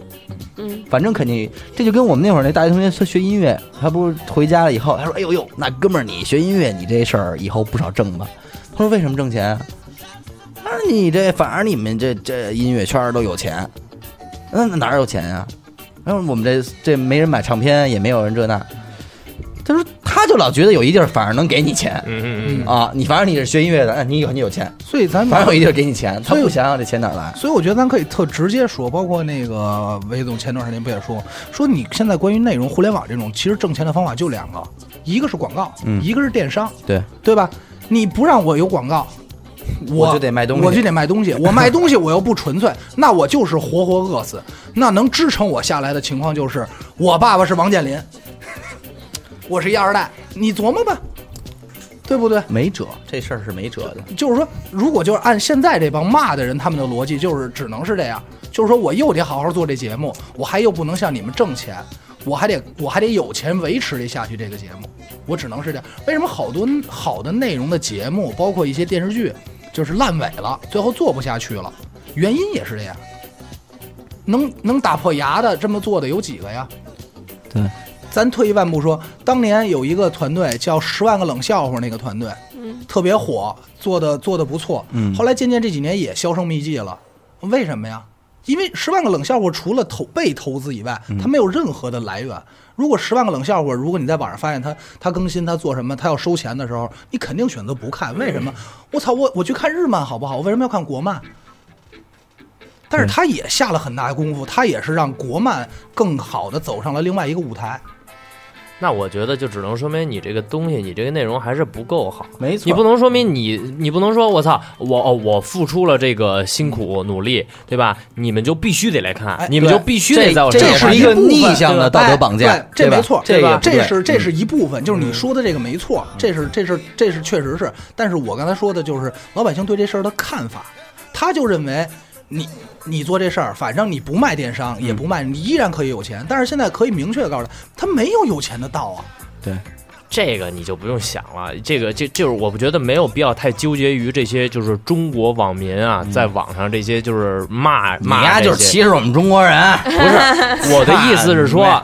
嗯反正肯定，这就跟我们那会儿那大学同学他学音乐，他不是回家了以后，他说：“哎呦呦，那哥们儿你学音乐，你这事儿以后不少挣吧？”他说：“为什么挣钱啊？”他说：“你这反而你们这这音乐圈都有钱，那哪儿有钱呀、他说：“我们这这没人买唱片，也没有人这那。”他说：“他就老觉得有一地儿反而能给你钱。嗯嗯嗯，啊，你反正你是学音乐的，哎你有你有钱，所以咱反正有一地儿给你钱，他所以不想想这钱哪儿来。所以我觉得咱可以特直接说，包括那个韦总前段时间不也说，说你现在关于内容互联网这种，其实挣钱的方法就两个，一个是广告，嗯。一个是电商，对。对吧？你不让我有广告，我我就得卖东西。我就得卖东西，我卖东西我又不纯粹，那我就是活活饿死。那能支撑我下来的情况就是，我爸爸是王健林，我是一二代，你琢磨吧，对不对？没辙，这事儿是没辙的。就是说，如果就是按现在这帮骂的人他们的逻辑，就是只能是这样，就是说我又得好好做这节目，我还又不能向你们挣钱，我还得我还得有钱维持这下去这个节目，我只能是这样。为什么好多好的内容的节目，包括一些电视剧，就是烂尾了，最后做不下去了，原因也是这样。能能打破牙的这么做的有几个呀？对，咱退一万步说，当年有一个团队叫《十万个冷笑话》，那个团队，嗯特别火，做的做的不错。嗯后来渐渐这几年也销声匿迹了，为什么呀？因为十万个冷笑话除了投被投资以外，嗯它没有任何的来源。如果十万个冷笑话，如果你在网上发现它它更新它做什么，它要收钱的时候，你肯定选择不看。为什么？我操，我我去看日漫好不好？我为什么要看国漫？但是他也下了很大的功夫，他也是让国漫更好的走上了另外一个舞台。那我觉得就只能说明你这个东西，你这个内容还是不够好。没错，你不能说明你，你不能说我操，我哦我付出了这个辛苦努力，对吧？你们就必须得来看，哎你们就必须得在我这是一个逆向的道德绑架哎，对，这吧没错，这这是这是嗯一部分，就是你说的这个没错，这是这是这是确实是，但是我刚才说的就是老百姓对这事儿的看法，他就认为你你做这事儿，反正你不卖电商也不卖，你依然可以有钱，但是现在可以明确的告诉他，他没有有钱的道啊，对这个你就不用想了，这个这就是我不觉得没有必要太纠结于这些，就是中国网民啊，在网上这些就是骂骂你丫就是歧视我们中国人。不是 我的意思是说，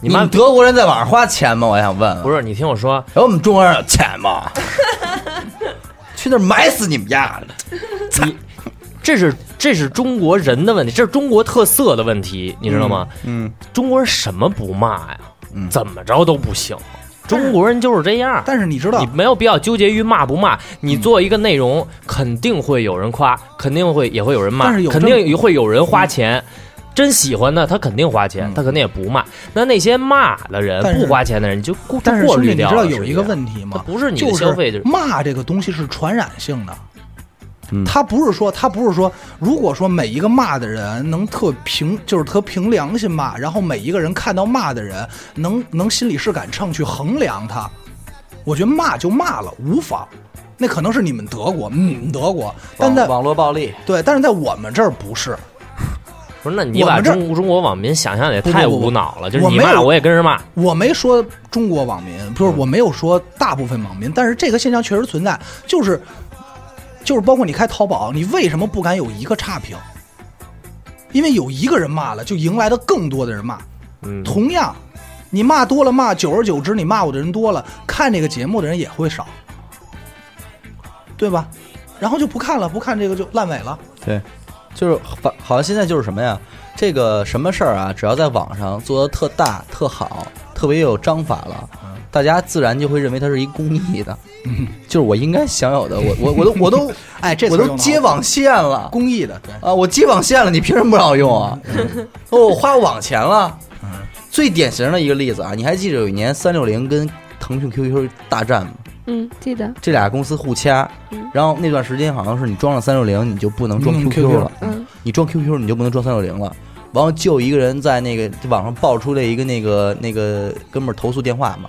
你们德国人在网上花钱吗？我想问问。不是你听我说，有我们中国人有钱吗？去那儿埋死你们丫的！这是这是中国人的问题，这是中国特色的问题，你知道吗？嗯，中国人什么不骂呀？嗯怎么着都不行，中国人就是这样。但是你知道你，没有必要纠结于骂不骂，你做一个内容，肯定会有人夸，肯定会也会有人骂但是，有肯定也会有人花钱。真喜欢的，他肯定花钱，他肯定也不骂。那那些骂的人不花钱的人，你就过滤掉了。你知道有一个问题吗？它不是你消费，就是骂这个东西是传染性的。嗯他不是说，他不是说，如果说每一个骂的人能特凭，就是特凭良心骂，然后每一个人看到骂的人能能心里是杆秤去衡量他，我觉得骂就骂了，无妨。那可能是你们德国，嗯，德国，但在网网络暴力，对，但是在我们这儿不是。不是？那你们这儿中中国网民想象的也太不不不无脑了，就是你骂我没有我也跟着骂。我没说中国网民，不是我没有说大部分网民，但是这个现象确实存在，就是就是包括你开淘宝，你为什么不敢有一个差评？因为有一个人骂了，就迎来了更多的人骂。嗯，同样，你骂多了骂，久而久之，你骂我的人多了，看这个节目的人也会少，对吧？然后就不看了，不看这个就烂尾了。对，就是好，好像现在就是什么呀？这个什么事儿啊，只要在网上做的特大、特好、特别有章法了，大家自然就会认为它是一公益的，就是我应该享有的，我我我都我都 哎，这我都接网线了公益的，对。啊！我接网线了，你凭什么不让我用啊？哦，我花网钱了。最典型的一个例子啊，你还记得有一年三六零跟腾讯 QQ 大战吗？嗯，记得，这俩公司互掐，然后那段时间好像是你装了三六零，你就不能装嗯 QQ 了。嗯，你装 QQ 你就不能装三六零了。完后就一个人在那个网上爆出了一个那个那个哥们儿投诉电话嘛，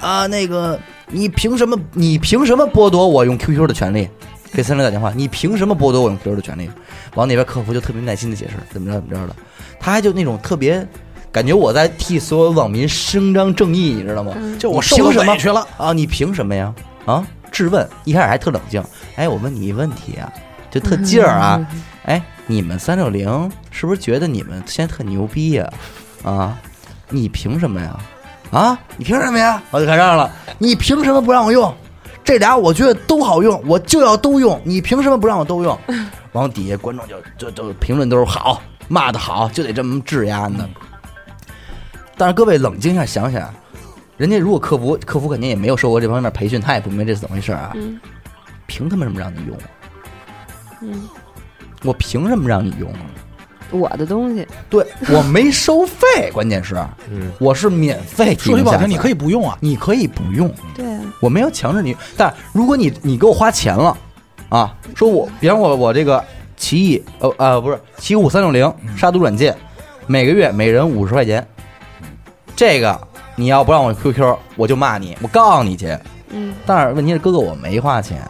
啊，那个你凭什么你凭什么剥夺我用 QQ 的权利？给三六零打电话，你凭什么剥夺我用 QQ 的权利？完那边客服就特别耐心的解释怎么着怎么着的，他还就那种特别感觉我在替所有网民伸张正义，你知道吗？就我受凭什么委屈了，啊，你凭什么呀？啊，质问，一开始还特冷静。哎，我问你一问题啊，就特劲儿啊。哎，你们三六零是不是觉得你们现在特牛逼呀、啊？你凭什么呀？啊，你凭什么呀？我就开仗了，你凭什么不让我用？这俩我觉得都好用，我就要都用。你凭什么不让我都用？往底下观众就就就评论都是好，骂的好，就得这么质押呢。但是各位冷静一下想想，人家如果客服客服肯定也没有受过这方面培训，他也不明白这是怎么回事啊。嗯凭他妈什么让你用？嗯，我凭什么让你用啊？我的东西，对 我没收费，关键是嗯，我是免费提说句不好听，你可以不用啊。你可以不用，对啊，我没有强制你。但如果你你给我花钱了啊，说我比方我我这个奇异呃呃不是奇异五三六零杀毒软件，每个月每人五十块钱，这个你要不让我 QQ，我就骂你，我告诉你去。嗯，但是问题是哥哥我没花钱，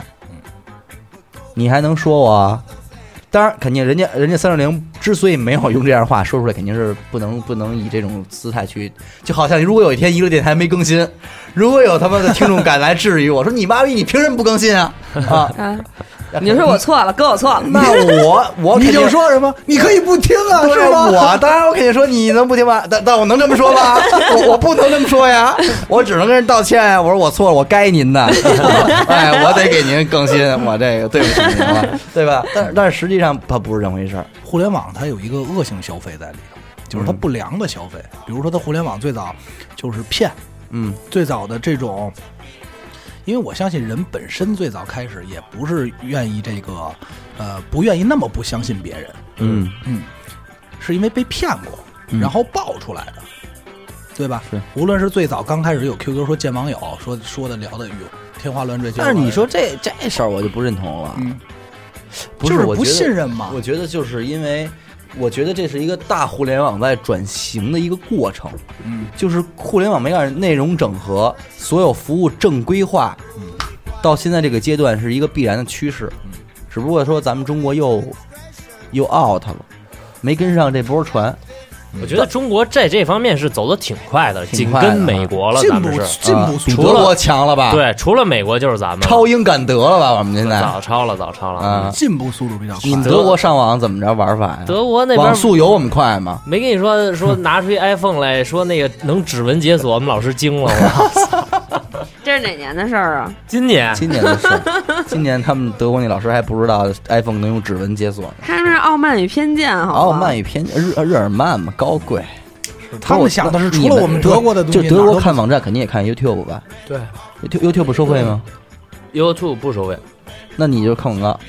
你还能说我？啊？当然，肯定人家人家三六零之所以没有用这样的话说出来，肯定是不能不能以这种姿态去，就好像如果有一天一个电台没更新，如果有他妈的听众敢来质疑我说你妈逼，你凭什么不更新啊？啊，啊，你说我错了，哥我错了。那我我你 肯定就说什么？你可以不听啊，是吗？我当然我肯定说你能不听吗？但但我能这么说吗？我我不能这么说呀，我只能跟人道歉呀。我说我错了，我该您的，哎，我得给您更新，我这个对不起您了，对吧？但是但是实际上它不是这么回事儿。互联网它有一个恶性消费在里头，就是它嗯不良的消费。比如说，它互联网最早就是骗，嗯最早的这种，因为我相信人本身最早开始也不是愿意这个，呃，不愿意那么不相信别人，嗯。嗯，是因为被骗过，嗯。然后爆出来的，对吧？是，无论是最早刚开始有 QQ 说见网友，说说的聊的哟天花乱坠，但是你说这这事儿我就不认同了，嗯，不就是不我觉得信任嘛。我觉得就是因为，我觉得这是一个大互联网在转型的一个过程，嗯，就是互联网没干内容整合，所有服务正规化，嗯。到现在这个阶段是一个必然的趋势，只不过说咱们中国又又 out 了，没跟上这波船，我觉得中国在这方面是走的挺快的，紧跟美国了，进步咱们是。进步除了德国强了吧？，对，除了美国就是咱们超英赶德了吧？我们现在早超了，早超了啊，进步速度比较快你。们德国上网怎么着玩法呀？德国那边网速有我们快吗？没跟你说说拿出一 iPhone 来说那个能指纹解锁，我们老师惊了。我 这是哪年的事儿啊？今年今年的事儿，今年他们德国那老师还不知道 iPhone 能用指纹解锁呢。他们是傲慢与偏见，傲慢与偏日日耳曼嘛，高贵。他们想的是，你除了我们德国的东西，就德国看网站肯定也看 YouTube 吧对？YouTube YouTube 收费吗？YouTube 不收费，那你就看广告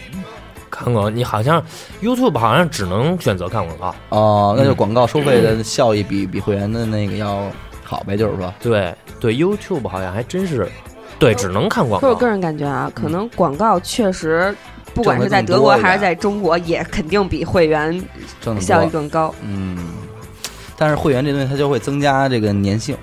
看广告你好像 YouTube 好像只能选择看广告。哦，那就嗯广告收费的效益比比会员的那个要好呗，就是说，对对，YouTube 好像还真是，对，只能看广告可我个。人感觉啊，可能广告确实，不管是在德国还是在中国，也肯定比会员挣得效益多。更高。嗯，但是会员这东西它就会增加这个粘性，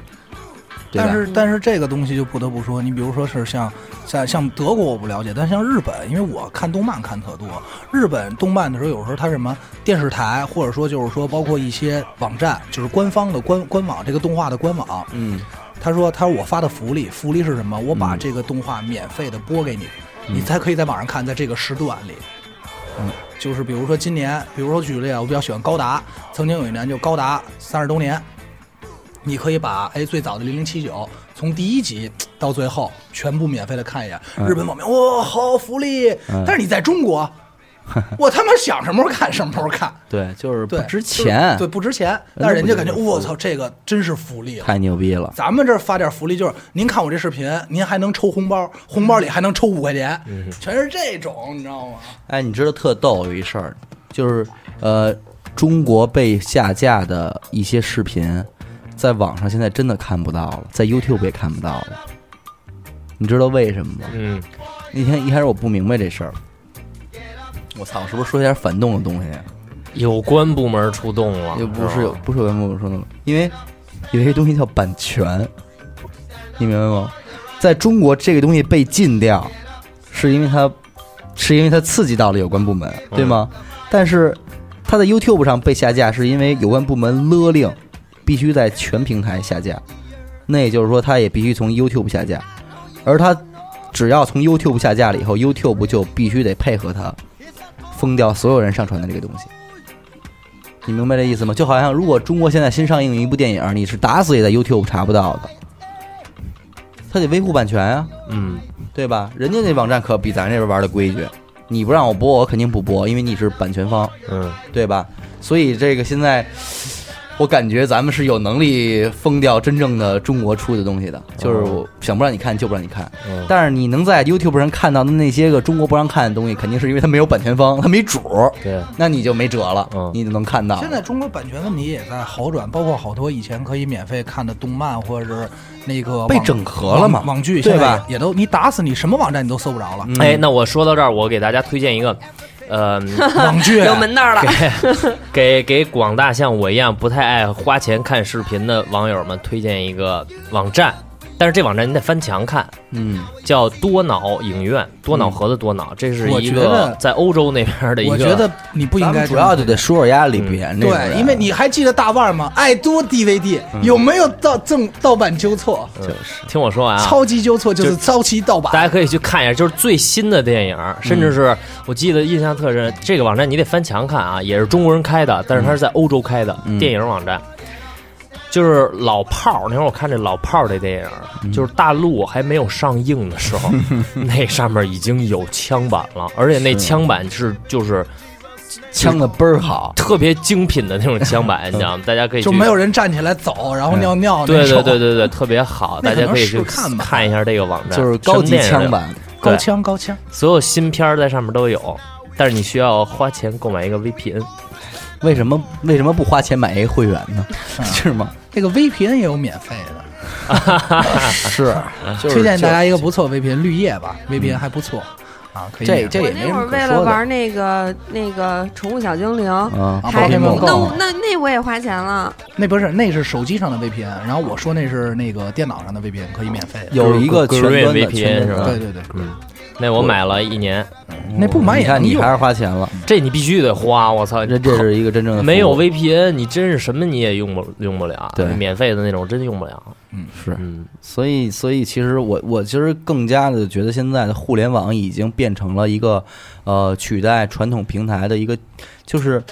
但是但是这个东西就不得不说，你比如说是像像像德国我不了解，但像日本，因为我看动漫看特多，日本动漫的时候有时候它什么电视台或者说就是说包括一些网站，就是官方的官官网这个动画的官网，嗯，他说他说我发的福利，福利是什么？我把嗯这个动画免费的播给你，嗯。你才可以在网上看，在这个时段里。嗯，就是比如说今年，比如说举例啊，我比较喜欢高达，曾经有一年就高达三十周年，你可以把哎最早的零零七九从第一集到最后全部免费的看一眼。嗯日本网民哇好福利，嗯但是你在中国，我他妈想什么时候看什么时候看，对，就是不，值钱，对，不值钱，但是人家感觉我操这个真是福利了。太牛逼了。咱们这儿发点福利，就是您看我这视频，您还能抽红包，红包里还能抽五块钱，全是这种，你知道吗？哎，你知道特逗有一事儿，就是呃，中国被下架的一些视频，在网上现在真的看不到了，在 YouTube 也看不到了。你知道为什么吗？嗯，那天一开始我不明白这事儿，我操，是不是说点反动的东西？有关部门出动了，又不是有不是有关部门出动了，因为有一个东西叫版权，你明白吗？在中国，这个东西被禁掉，是因为它是因为它刺激到了有关部门，对吗？但是它在 YouTube 上被下架，是因为有关部门勒令必须在全平台下架，那也就是说，它也必须从 YouTube 下架，而它只要从 YouTube 下架了以后，YouTube 就必须得配合它封掉所有人上传的这个东西。你明白这意思吗？就好像如果中国现在新上映一部电影，你是打死也在 YouTube 查不到的，他得维护版权啊，嗯，对吧？人家那网站可比咱这边玩的规矩，你不让我播，我肯定不播，因为你是版权方，嗯，对吧？所以这个现在，我感觉咱们是有能力封掉真正的中国出的东西的，就是我想不让你看就不让你看。嗯但是你能在 YouTube 上看到的那些个中国不让看的东西，肯定是因为它没有版权方，它没主儿，对，那你就没辙了，嗯你就能看到。现在中国版权问题也在好转，包括好多以前可以免费看的动漫或者是那个被整合了嘛网网剧对吧？现在也也都你打死你什么网站你都搜不着了。嗯哎，那我说到这儿，我给大家推荐一个，呃，网剧有门道了，给 给广大像我一样不太爱花钱看视频的网友们推荐一个网站，但是这网站你得翻墙看，嗯，叫多脑影院，多脑盒子多脑，这是我一个觉得在欧洲那边的一个。我觉得你不应该主要就得说说压里边这个对，因为你还记得大腕吗？爱多 DVD 嗯有没有盗正盗版纠错？就是听我说完啊，超级纠错就是就超级盗版。大家可以去看一下，就是最新的电影，甚至是我记得印象特深，这个网站你得翻墙看啊，也是中国人开的，但是它是在欧洲开的、嗯电影网站。就是老炮儿，那会儿我看这老炮儿这电影，嗯就是大陆还没有上映的时候，那上面已经有枪版了，而且那枪版是就是枪的倍儿好，特别精品的那种枪版，你知道吗？大家可以就没有人站起来走，然后尿尿对对对对对，特别好，大家可以去看吧看一下这个网站，就是高级枪版。高枪高枪。所有新片儿在上面都有，但是你需要花钱购买一个 VPN。为什么为什么不花钱买一个会员呢？是吗？这个 VPN 也有免费的，是，就是推荐大家一个不错 VPN 绿叶吧，VPN 还不错啊，可以这。这也没那会儿为。了玩那个那个宠物小精灵，还 Go 那那那我也花钱了。那不是那是手机上的 VPN，然后我说那是那个电脑上的 VPN 可以免费的。有一个全端的 VPN 是吧对对对，嗯，那我买了一年，那不买你也能用看你还是花钱了，这你必须得花。我操，这这是一个真正的没有服务 VPN，你真是什么你也用不用不了。对免费的那种真用不了。嗯是，嗯，所以所以其实我我其实更加的觉得现在的互联网已经变成了一个呃取代传统平台的一个，就是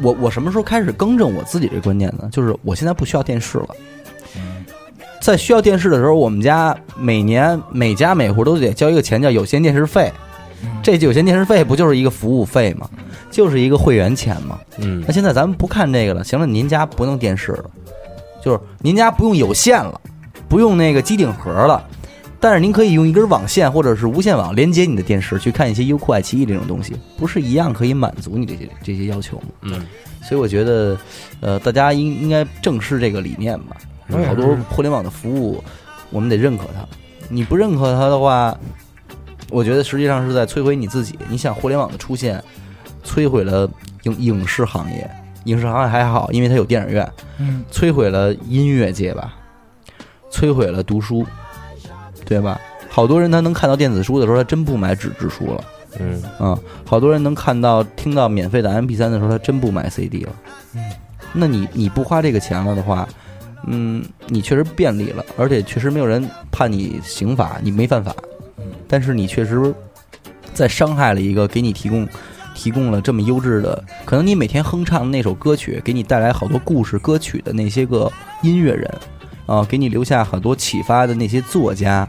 我我什么时候开始更正我自己这观念呢？就是我现在不需要电视了。在需要电视的时候，我们家每年每家每户都得交一个钱，叫有线电视费。这有线电视费不就是一个服务费吗？就是一个会员钱吗？嗯那现在咱们不看这个了，行了，您家不弄电视了，就是您家不用有线了，不用那个机顶盒了，但是您可以用一根网线或者是无线网连接你的电视，去看一些优酷、爱奇艺这种东西，不是一样可以满足你这些这些要求吗？嗯，所以我觉得，呃，大家应应该正视这个理念吧。嗯好多互联网的服务，我们得认可它。你不认可它的话，我觉得实际上是在摧毁你自己。你想，互联网的出现，摧毁了影影视行业，影视行业还好，因为它有电影院，嗯，摧毁了音乐界吧，摧毁了读书，对吧？好多人他能看到电子书的时候，他真不买纸质书了。嗯，啊，好多人能看到、听到免费的 MP 3的时候，他真不买 CD 了。嗯，那你你不花这个钱了的话，嗯，你确实便利了，而且确实没有人判你刑法，你没犯法。但是你确实在伤害了一个给你提供提供了这么优质的，可能你每天哼唱那首歌曲，给你带来好多故事歌曲的那些个音乐人，啊，给你留下很多启发的那些作家，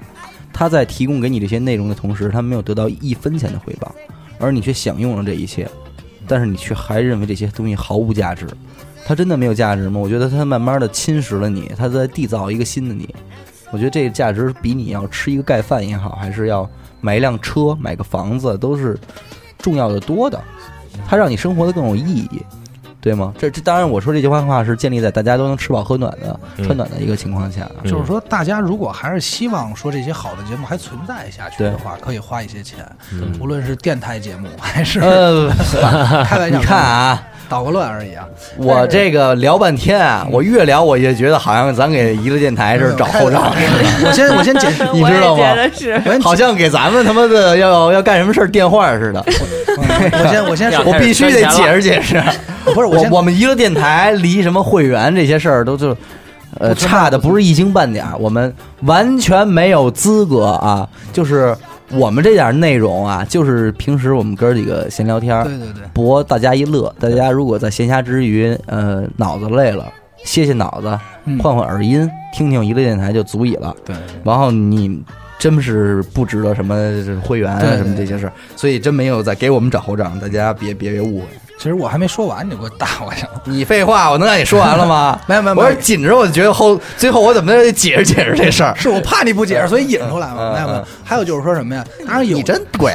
他在提供给你这些内容的同时，他没有得到一分钱的回报，而你却享用了这一切，但是你却还认为这些东西毫无价值。它真的没有价值吗？我觉得它慢慢的侵蚀了你，它在缔造一个新的你。我觉得这个价值比你要吃一个盖饭也好，还是要买一辆车、买个房子，都是重要的多的。它让你生活的更有意义，对吗？这这当然，我说这句话话是建立在大家都能吃饱喝暖的、嗯穿暖的一个情况下。嗯就是说，大家如果还是希望说这些好的节目还存在下去的话，可以花一些钱，嗯无论是电台节目还是呃，开玩笑，你看啊，捣个乱而已啊。我这个聊半天啊，我越聊我越觉得好像咱给娱乐电台是找后账，我先我先解释，你知道吗好像给咱们他妈的要要干什么事儿电话似的。我先我先说，我必须得解释解释。不是我我我们一个电台离什么会员这些事儿都就。呃，差的不是一星半点儿，我们完全没有资格啊！就是我们这点儿内容啊，就是平时我们哥儿几个闲聊天儿，对对对，博大家一乐。大家如果在闲暇之余，呃，脑子累了，歇歇脑子，嗯换换耳音，听听娱乐电台就足以了。对，然后你真是不值得什么会员什么这些事儿，所以真没有在给我们找后账，大家别别别误会。其实我还没说完，你就给我打我去了。你废话，我能让你说完了吗？没有没有我是紧着，我就觉得后最后我怎么得解释解释这事儿。是我怕你不解释，所以引出来嘛。嗯没有没有嗯。还有就是说什么呀？当然有你真鬼，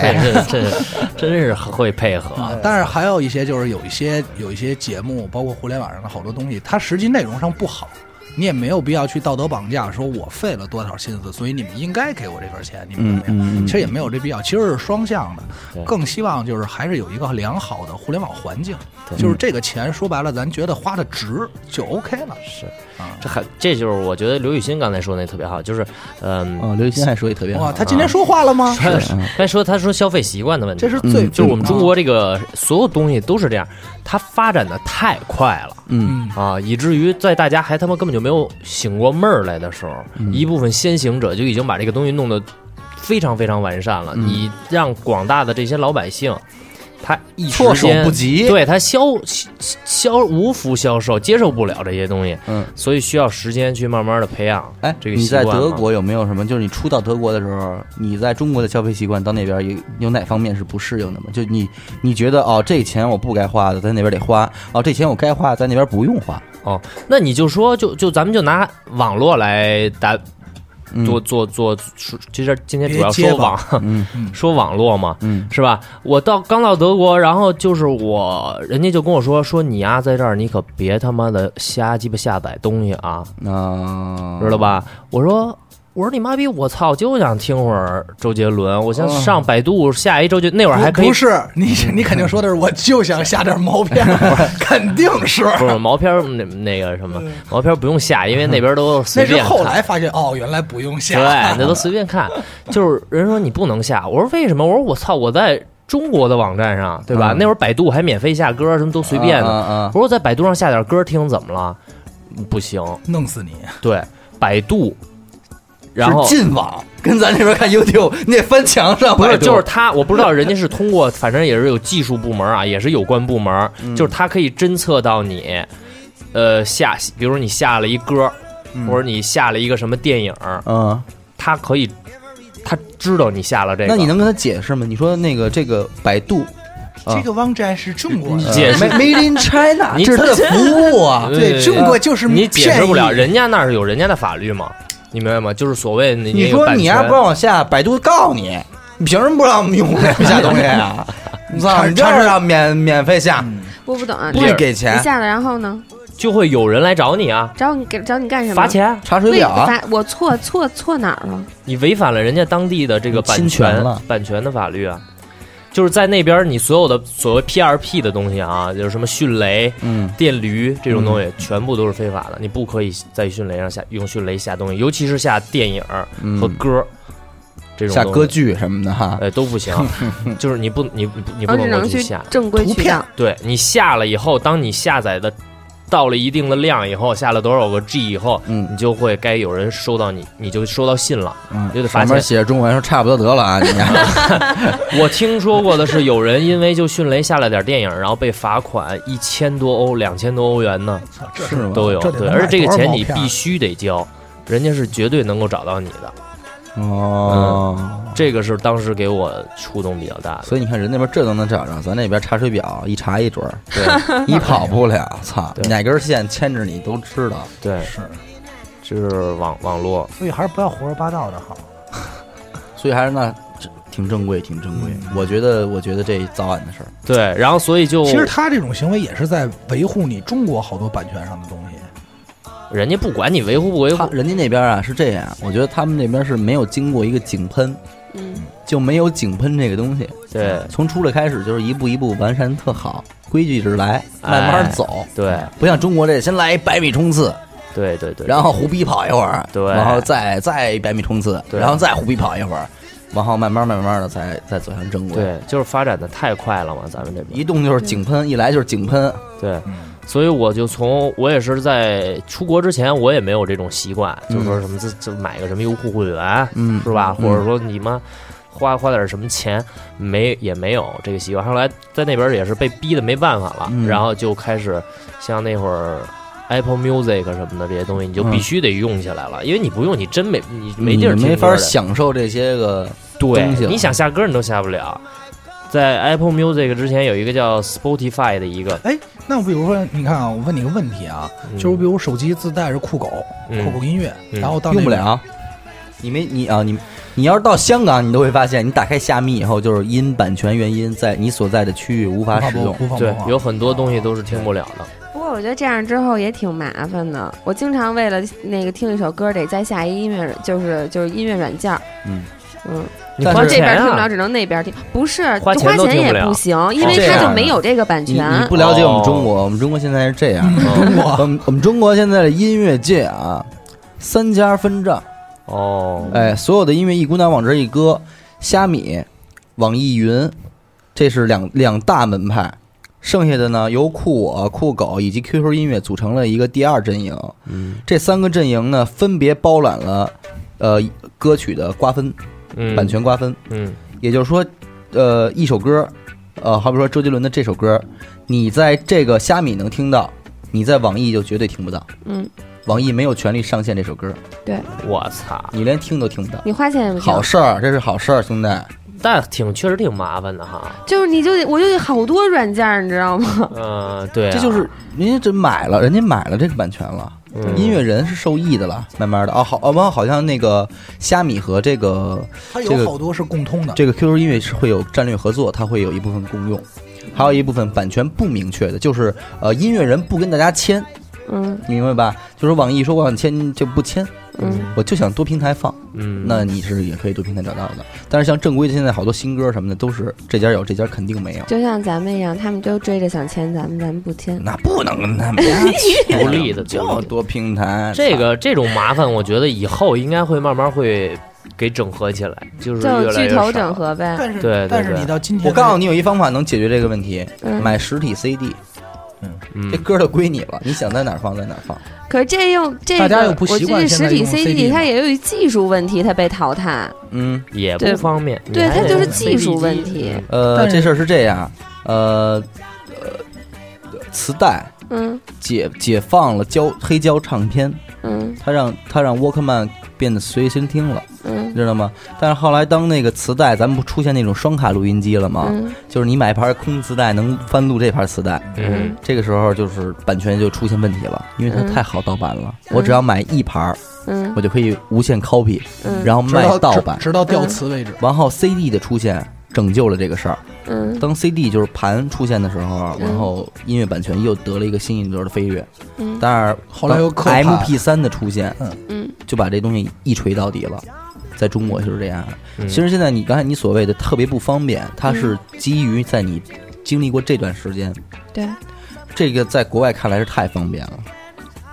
这 这真是会配合。啊，但是还有一些就是有一些有一些节目，包括互联网上的好多东西，它实际内容上不好，你也没有必要去道德绑架，说我费了多少心思，所以你们应该给我这份钱，你们嗯怎么样？其实也没有这必要，其实是双向的，更希望就是还是有一个良好的互联网环境，就是这个钱说白了，咱觉得花的值就 OK 了。是啊，这还这就是我觉得刘雨欣刚才说那特别好，就是嗯，哦，刘雨欣还说也特别好哇，，他今天说话了吗？他是嗯说他说消费习惯的问题，这是最嗯就是我们中国这个所有东西都是这样，它发展的太快了。嗯。嗯。啊，以至于在大家还他妈根本就没有醒过闷儿来的时候，嗯一部分先行者就已经把这个东西弄得非常非常完善了。嗯。你让广大的这些老百姓，他一时措手间不及对他销销销无福消受，接受不了这些东西，嗯。所以需要时间去慢慢的培养。哎，这个你在德国有没有什么？就是你初到德国的时候，你在中国的消费习惯到那边有有哪方面是不适应的吗？就你你觉得哦，这钱我不该花的，在那边得花；哦，这钱我该花，在那边不用花。哦，那你就说，就就咱们就拿网络来打嗯做做做，说其实今天主要说网，嗯 说网络嘛，嗯是吧？我到刚到德国，然后就是我，人家就跟我说说你呀、在这儿你可别他妈的瞎鸡巴下载东西啊，啊，知道？吧？我说。我说你妈逼！我操，就想听会儿周杰伦。我先上百度下一周杰，那会儿还可以不不是你，你肯定说的是，我就想下点毛片，肯定是。不是毛片那那个什么毛片不用下，因为那边都 随那是便看。后来发现，哦，原来不用下。对，那都随便看。就是人说你不能下，我说为什么？我说我操，我在中国的网站上，对吧？嗯那会儿百度还免费下歌，什么都随便的。我说我在百度上下点歌听怎么了？不行，弄死你！对，百度，然后进网，跟咱这边看 YouTube，你得翻墙上。不是，就是他，我不知道人家是通过，反正也是有技术部门啊，也是有关部门，嗯。就是他可以侦测到你，呃，下，比如说你下了一歌，或者你下了一个什么电影，嗯，他可以，他知道你下了这个。那你能跟他解释吗？你说那个这个百度，啊。这个网站是中国的，解释。Made in China，你这是他的服务啊。对中国就是你解释不了，人家那儿有人家的法律嘛，你明白吗？就是所谓你你说你要不让我下，百度告你，你凭什么不让我们用户下东西啊？你操，你就是要免免费下，我不懂啊，不给钱你，下了然后呢？就会有人来找你啊，找你给找你干什么？罚。钱，查水表啊。罚我错错错哪儿了？你违反了人家当地的这个版权权了版权的法律啊。就是在那边，你所有的所谓 PRP 的东西啊，就是什么迅雷、嗯，电驴这种东西，全部都是非法的。你不可以在迅雷上下用迅雷下东西，尤其是下电影嗯和歌这种下歌剧什么的哈。呃都不行，就是你不你你你不能去能够去下。正规。对你下了以后，当你下载的到了一定的量以后，下了多少个 G 以后，嗯你就会该有人收到你，你就收到信了，嗯就得罚钱。上面写着中文说差不多得了啊，你 我听说过的是，有人因为就迅雷下了点电影，然后被罚款一千多欧、两千多欧元呢，这是吗都有。对，这得能而且这个多少钱你片必须得交，人家是绝对能够找到你的。哦。这个是当时给我触动比较大的。所以你看，人那边这都能找着，咱那边查水表一查一准儿，对，你跑不了，操，哪根线牵着你都知道。对，是，就是网网络，所以还是不要胡说八道的好。所以还是那这挺正规，挺正规。我觉得，我觉得这早晚的事儿。对，然后所以就其实他这种行为也是在维护你中国好多版权上的东西。人家不管你维护不维护他，人家那边啊是这样，我觉得他们那边是没有经过一个井喷，嗯，就没有井喷这个东西。对从出来开始就是一步一步完善特好，规矩着来，慢慢哎走。对不像中国这先来一百米冲刺，对对对，然后胡逼跑一会儿，对然后再再一百米冲刺，对然后再胡逼跑一会儿，然后慢慢慢慢的才才走向正轨。，对，就是发展的太快了嘛，咱们这边一动就是井喷，一来就是井喷。对，所以我就从我也是在出国之前，我也没有这种习惯，嗯就是说什么这这买个什么优酷会员，嗯是吧？嗯或者说你妈花花点什么钱，没也没有这个习惯。后来在那边也是被逼的没办法了，嗯然后就开始像那会儿。Apple Music 什么的这些东西，你就必须得用起来了，因为你不用，你真没你没地儿你没法享受这些个对东西，你想下歌你都下不了。在 Apple Music 之前有一个叫 Spotify 的一个，哎，那比如说，你看啊，我问你个问题啊，嗯就是比如手机自带着酷狗、嗯酷狗音乐，嗯然后到用不了。你没你啊你你要是到香港，你都会发现，你打开虾米以后，就是因版权原因，在你所在的区域无无法使用。对有很多东西都是听不了的。不过我觉得这样之后也挺麻烦的。我经常为了那个听一首歌，得再下一音乐，就是就是音乐软件。嗯嗯，你花但是这边听不了，只能那边听。不是，花钱花钱也不行，因为它就没有这个版权你。不了解我们中哦国，我们中国现在是这样，中国我们我们中国现在的音乐界啊，三家分账，哦，哎，所有的音乐一股脑往这一搁，虾米、网易云，这是两两大门派。剩下的呢，由酷我、酷狗以及 QQ 音乐组成了一个第二阵营。嗯这三个阵营呢，分别包揽了呃歌曲的瓜分、嗯，版权瓜分。嗯也就是说，呃，一首歌，呃，好比说周杰伦的这首歌，你在这个虾米能听到，你在网易就绝对听不到。嗯，网易没有权利上线这首歌，对我操，你连听都听不到。你花钱也不行好，事儿，这是好事儿，兄弟。但挺确实挺麻烦的哈。就是你就得我就得好多软件，你知道吗？嗯，对啊，这就是人家这买了，人家买了这个版权了，嗯。音乐人是受益的了，慢慢的。啊，好，啊，完好像那个虾米和这个它这个有好多是共通的。这个 QQ 音乐是会有战略合作，它会有一部分共用，还有一部分版权不明确的，就是呃音乐人不跟大家签，嗯。你明白吧？就是网易说我想签就不签，嗯，我就想多平台放，嗯，那你是也可以多平台找到的。但是像正规的现在好多新歌什么的都是这家有，这家肯定没有，就像咱们一样，他们都追着想签咱们，咱们不签。那不能跟他们独立的就独立的多平台。这个这种麻烦，我觉得以后应该会慢慢会给整合起来，就是巨头整。合呗。但是对对对但是你到今天，我告诉你，有一方法能解决这个问题，嗯买实体 CD，嗯这，歌就归你了，你想在哪儿放在哪儿放。可是这又这个，大家又不习惯我这实体用 CD 它嘛也有一技术问题，它被淘汰。嗯，也对不方便。对，它就是技术问题。呃，但是这事儿是这样，呃，呃，磁带嗯解解放了胶黑胶唱片，嗯它让它让沃克曼变得随身听了，嗯知道吗？但是后来当那个磁带，咱们不出现那种双卡录音机了吗？嗯就是你买一盘空磁带能翻录这盘磁带，嗯这个时候就是版权就出现问题了，因为它嗯太好盗版了。我只要买一盘，嗯我就可以无限 copy，嗯，然后卖盗版。直直到掉磁为止。然后 CD 的出现拯救了这个事儿。嗯当 CD 就是盘出现的时候，嗯然后音乐版权又得了一个新一轮的飞跃。嗯但是后来又当刻盘 MP 3的出现，嗯就把这东西一锤到底了。在中国就是这样。嗯其实现在你刚才你所谓的特别不方便，它是基于在你经历过这段时间，对，这个在国外看来是太方便了。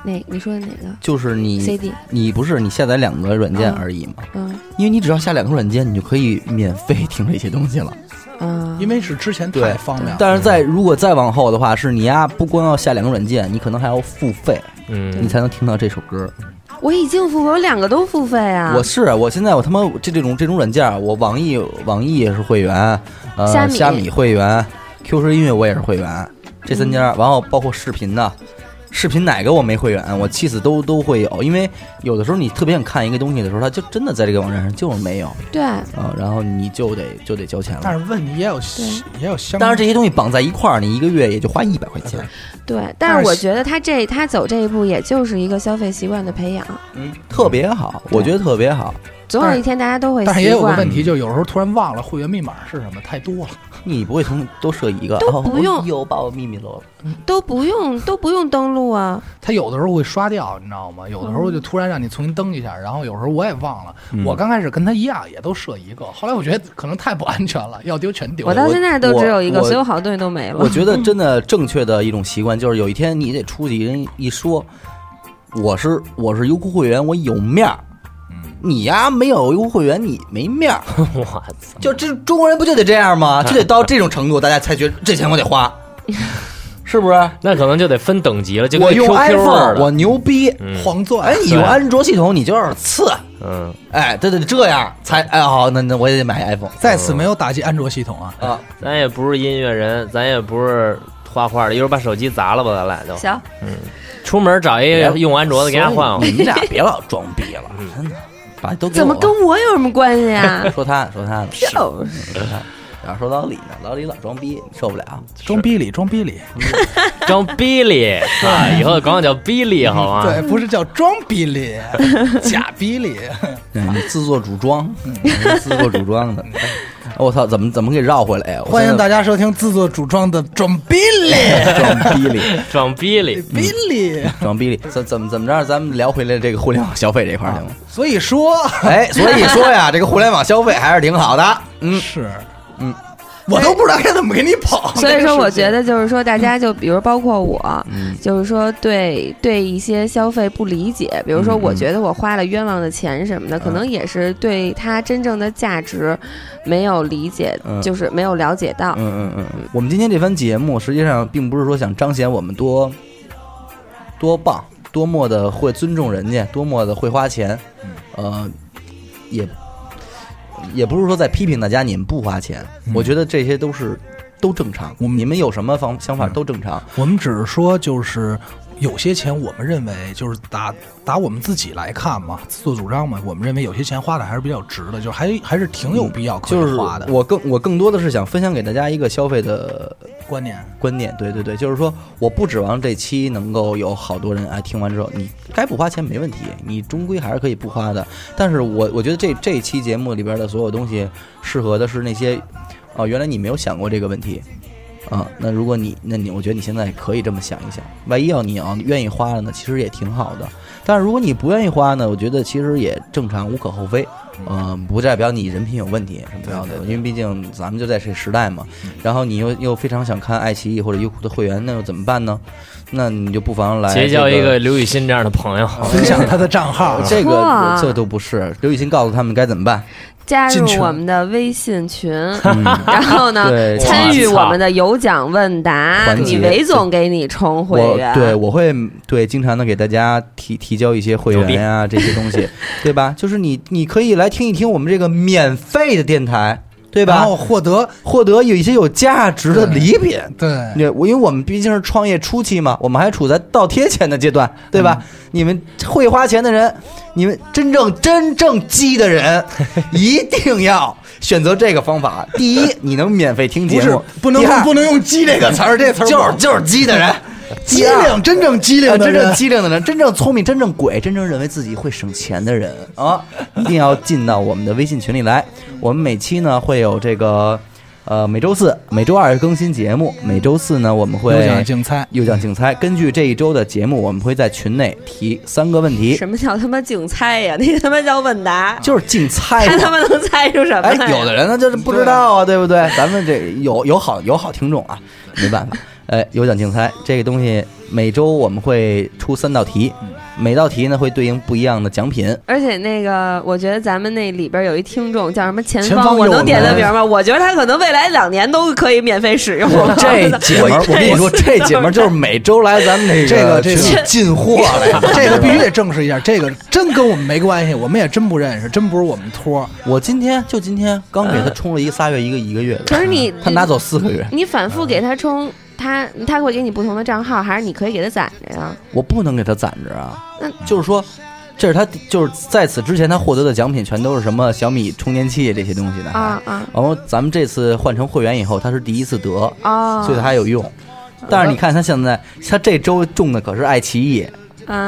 哪你说的哪个就是你 CD？你不是你下载两个软件而已嘛？嗯因为你只要下两个软件，你就可以免费听这些东西了。嗯，因为是之前对太方便了。但是在如果再往后的话，是你呀，不光要下两个软件，你可能还要付费，嗯你才能听到这首歌。我已经付费，我两个都付费啊。我是我现在我他妈这这种这种软件，我网易网易也是会员，呃，虾米虾米会员，QQ 音乐我也是会员，这三家，然后包括视频的。视频哪个我没会员，我气死都都会有，因为有的时候你特别想看一个东西的时候，它就真的在这个网站上就是没有对，啊，然后你就得就得交钱了。但是问题也有也有相，当然这些东西绑在一块儿，你一个月也就花一百块钱，对，但是我觉得他这他走这一步，也就是一个消费习惯的培养，嗯，特别好，我觉得特别好。总有一天大家都会但是也有个。问题，就有时候突然忘了会员密码是什么，太多了。你不会从都设一个，都不用哦又把我秘密漏了。都不用都不用登录啊，他有的时候会刷掉，你知道吗？有的时候就突然让你重新登一下，然后有时候我也忘了。嗯我刚开始跟他一样，也都设一个，后来我觉得可能太不安全了，要丢全丢。我到现在都只有一个，所有好东西都没了我。觉得真的正确的一种习惯就是有一天你得出去，人一说我是我是优酷会员，我有面儿。你呀，没有优酷会员，你没面儿。我操，就这中国人不就得这样吗？就得到这种程度，大家才觉得这钱我得花，是不是？那可能就得分等级了，就跟我用 iPhone，的我牛逼。嗯黄钻。哎，你用安卓系统，你就是次。嗯，哎，对对对，这样才哎好，那那我也得买 iPhone 在此没有打击安卓系统啊，啊。咱也不是音乐人，咱也不是画画的，一会儿把手机砸了吧，咱俩就行，嗯出门找一个用安卓的给他换换。你们俩别老装逼了，真的，把都怎么跟我有什么关系啊？说他说他呢？就是说他。然后说老李呢，老李老装逼，受不了。装逼里装逼里，装逼里 啊！以后管我叫逼里好吗？对，不是叫装逼里，假逼里。自作主张，嗯自作主张的。我操，怎么怎么给绕回来呀？欢迎大家家收听自作主张的装逼里，装逼里，装逼里，逼里。装逼里，怎怎么怎么着？咱们聊回来这个互联网消费这块儿去吗？所以说，哎，所以说呀，这个互联网消费还是挺好的。嗯，是，嗯，我都不知道该怎么给你捧。所以说，我觉得就是说，大家就比如包括我，嗯。就是说对对一些消费不理解，比如说我觉得我花了冤枉的钱什么的，可能也是对它真正的价值没有理解，嗯。就是没有了解到。嗯嗯嗯。嗯，我们今天这番节目实际上并不是说想彰显我们多多棒，多么的会尊重人家，多么的会花钱，呃，也也不是说在批评大家你们不花钱，我觉得这些都是都正常。我们你们有什么方想法嗯都正常。我们只是说，就是有些钱，我们认为就是打打我们自己来看嘛，自作主张嘛，我们认为有些钱花的还是比较值的，就是还还是挺有必要可就是以花的。我更我更多的是想分享给大家一个消费的观念，观念，对对对，就是说，我不指望这期能够有好多人哎听完之后，你该不花钱没问题，你终归还是可以不花的。但是我我觉得这这期节目里边的所有东西，适合的是那些，哦，原来你没有想过这个问题，啊，那如果你那你我觉得你现在可以这么想一想，万一要你要愿意花了呢，其实也挺好的。但是如果你不愿意花呢，我觉得其实也正常，无可厚非。呃，不代表你人品有问题什么的，因为毕竟咱们就在这时代嘛。然后你又又非常想看爱奇艺或者优酷的会员，那又怎么办呢？那你就不妨来结交一个刘雨欣这样的朋友。分享他的账号，这个哇这都不是。刘雨欣告诉他们该怎么办。加入我们的微信群，嗯然后呢，参与我们的有奖问答，你韦总给你充会我员，对我会对经常的给大家提提交一些会员啊、这些东西，对吧？就是你你可以来听一听我们这个免费的电台，对吧然后？获得获得有一些有价值的礼品。对对，我因为我们毕竟是创业初期嘛，我们还处在倒贴钱的阶段，对吧？你们会花钱的人，你们真正真正鸡的人，一定要选择这个方法。第一，你能免费听节目，不能用不能用“鸡”这个词儿，这词儿就是就是鸡的人，机灵，真正机灵呃真正。机灵的人，真正聪明、真正鬼、真正认为自己会省钱的人啊，一定要进到我们的微信群里来。我们每期呢会有这个，呃，每周四、每周二更新节目。每周四呢，我们会又讲竞猜，又讲竞猜。根据这一周的节目，我们会在群内提三个问题，什么叫他妈竞猜呀？那个他妈叫问答，就是竞猜看他嘛。们能猜出什么哎来，有的人呢就是不知道啊，对不对？咱们这有有好有好听众啊，没办法。哎，有奖竞猜这个东西，每周我们会出三道题，每道题呢会对应不一样的奖品。而且那个，我觉得咱们那里边有一听众叫什么前前方我能点他名吗？我觉得他可能未来两年都可以免费使用。这 姐们儿，我跟你说，这姐们儿就是每周来咱们这这个这个群里进货 来。这个必须得证实一下，这个真跟我们没关系，我们也真不认识，真不是我们托。我今天就今天刚给他充了一个仨月一个一个月的，可是你他拿走四个月，你反复给他充，他他会给你不同的账号，还是你可以给他攒着呀？我不能给他攒着啊那。就是说，这是他就是在此之前他获得的奖品全都是什么小米充电器这些东西的。啊啊然后咱们这次换成会员以后，他是第一次得，啊！所以他还有用。但是你看他现在，他这周中的可是爱奇艺，啊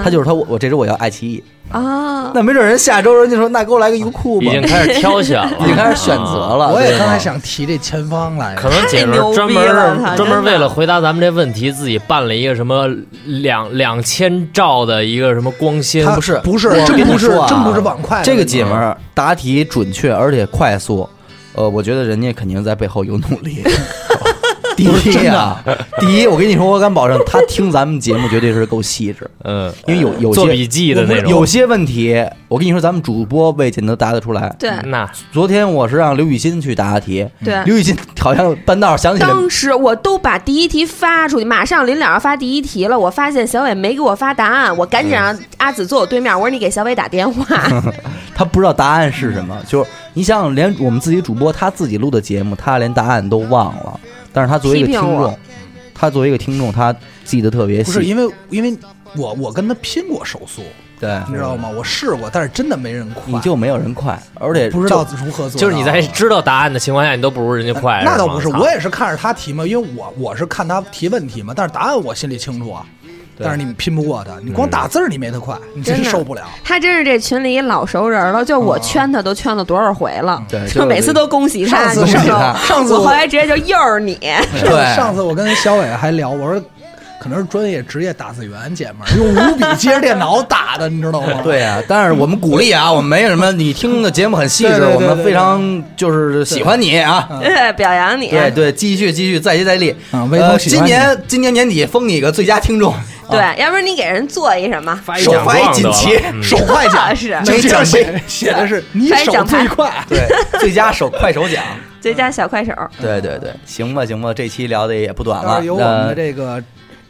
他就是他我我这周我要爱奇艺，啊，那没准人下周人家说那给我来个优酷吧，已经开始挑选了，已经开始选择了。我也刚才想提这前方来着，可能姐们儿专门专门为了回答咱们这问题，自己办了一个什么两两千兆的一个什么光纤，不是不是我真不是真不是网快这个姐们儿答题准确而且快速，呃，我觉得人家肯定在背后有努力。第一啊，第一，我跟你说，我敢保证，他听咱们节目绝对是够细致，嗯，因为有有些做笔记的那种，有些问题，我跟你说，咱们主播未见得答得出来。对那昨天我是让刘雨欣去答题，对。刘雨欣好像半道儿想起来，当时我都把第一题发出去，马上临了要发第一题了，我发现小伟没给我发答案，我赶紧让阿紫坐我对面，我说你给小伟打电话。他不知道答案是什么。就是你想想，连我们自己主播他自己录的节目，他连答案都忘了。但是他作为一个听众，他作为一个听众，他记得特别细。不是因为因为我我跟他拼过手速，对，你知道吗？我试过，但是真的没人快，你就没有人快，而且不知道如何做。就是你在知道答案的情况下，你都不如人家快。那倒不是，我也是看着他提嘛，因为我我是看他提问题嘛，但是答案我心里清楚啊。但是你拼不过他，你光打字儿你没他快，你真受不了。他真是这群里老熟人了，就我圈他都圈了多少回了，对就就每次都恭喜他，上次你知道恭喜吗他上次我我后来直接就又是你，对 上次我跟小伟还聊，我说可能是专业职业打字员姐们儿用五笔接着电脑打的，你知道吗？对呀、但是我们鼓励啊，我们没什么，你听的节目很细致，对对对我们非常就是喜欢你啊。对，表扬你。对对，继续继续，再接再厉。啊微风呃，今喜欢你年今年年底封你个最佳听众，对，要不然你给人做一什么？手发一锦旗手快奖。是。没奖写写的是 你手最快。对，最佳手快手奖。最佳小快手。对对对，行吧行吧，这期聊的也不短了，到时候由我们的呃这个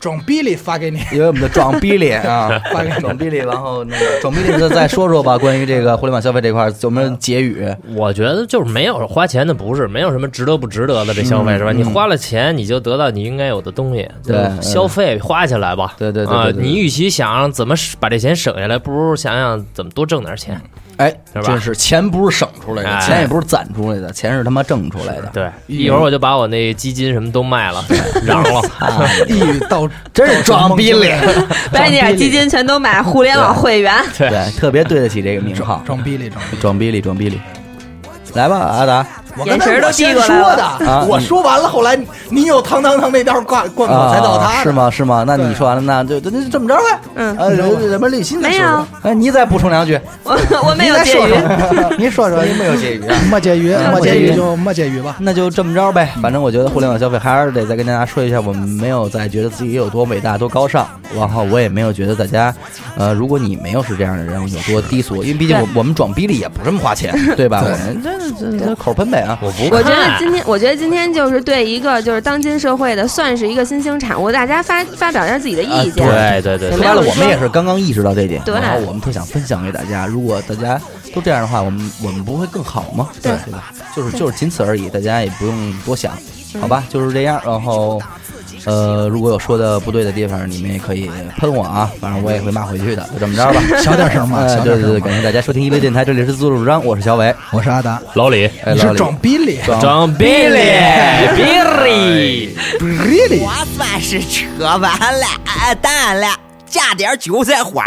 装逼里发给你。因为我们的装逼里啊，发给你装逼里，然后那个装逼里再再说说吧，关于这个互联网消费这块儿有没有结语？我觉得就是没有花钱的不是，没有什么值得不值得的这消费是吧？嗯你花了钱，你就得到你应该有的东西，对消费花起来吧。对对对啊对对，对你与其想怎么把这钱省下来，不如想想怎么多挣点钱。哎，是吧真是钱不是省出来的，哎钱也不是攒出来的，钱是他妈挣出来的。对，一会儿我就把我那基金什么都卖了，嚷了。一语到真是装逼脸，把你点基金全都买互联网会员。对对，特别对得起这个名号，装逼里装逼。装逼里装逼脸。来吧，阿达眼神儿都才我先递过来了说的，啊 我说完了，后来你又堂堂堂那道贯贯口才到他是？吗？是吗？那你说完了，那就那就这么着呗。嗯呃，什么绿心再说说没有哎，你再补充两句，我我没有你再说介于，说，你说说，你没有结语啊？没结余，没结结语语就没结余吧。那就这么着呗。反正我觉得互联网消费还是得再跟大家说一下，我们没有再觉得自己有多伟大、多高尚，然后我也没有觉得大家，呃，如果你没有是这样的人，有多低俗，因为毕竟我我们装逼里也不这么花钱，对吧？我们这这这口喷呗啊！我不我觉得今天，我觉得今天就是对一个就是当今社会的，算是一个新兴产物，大家发发表一下自己的意见。对对对说白了，我们也是刚刚意识到这点，然后我们特想分享给大家。如果大家都这样的话，我们我们不会更好吗？对对吧？就是就是仅此而已，大家也不用多想，好吧？就是这样。然后，呃，如果有说的不对的地方，你们也可以喷我啊，反正我也会骂回去的，就这么着吧。小点声嘛，对对对，感。谢大家收听一乐电台，这里是自作主张，我是小伟，我是阿达，老李哎，你是老李装逼哩，装装逼哩，逼哩。逼哩。我算是扯完了，啊当然了，加点韭菜花。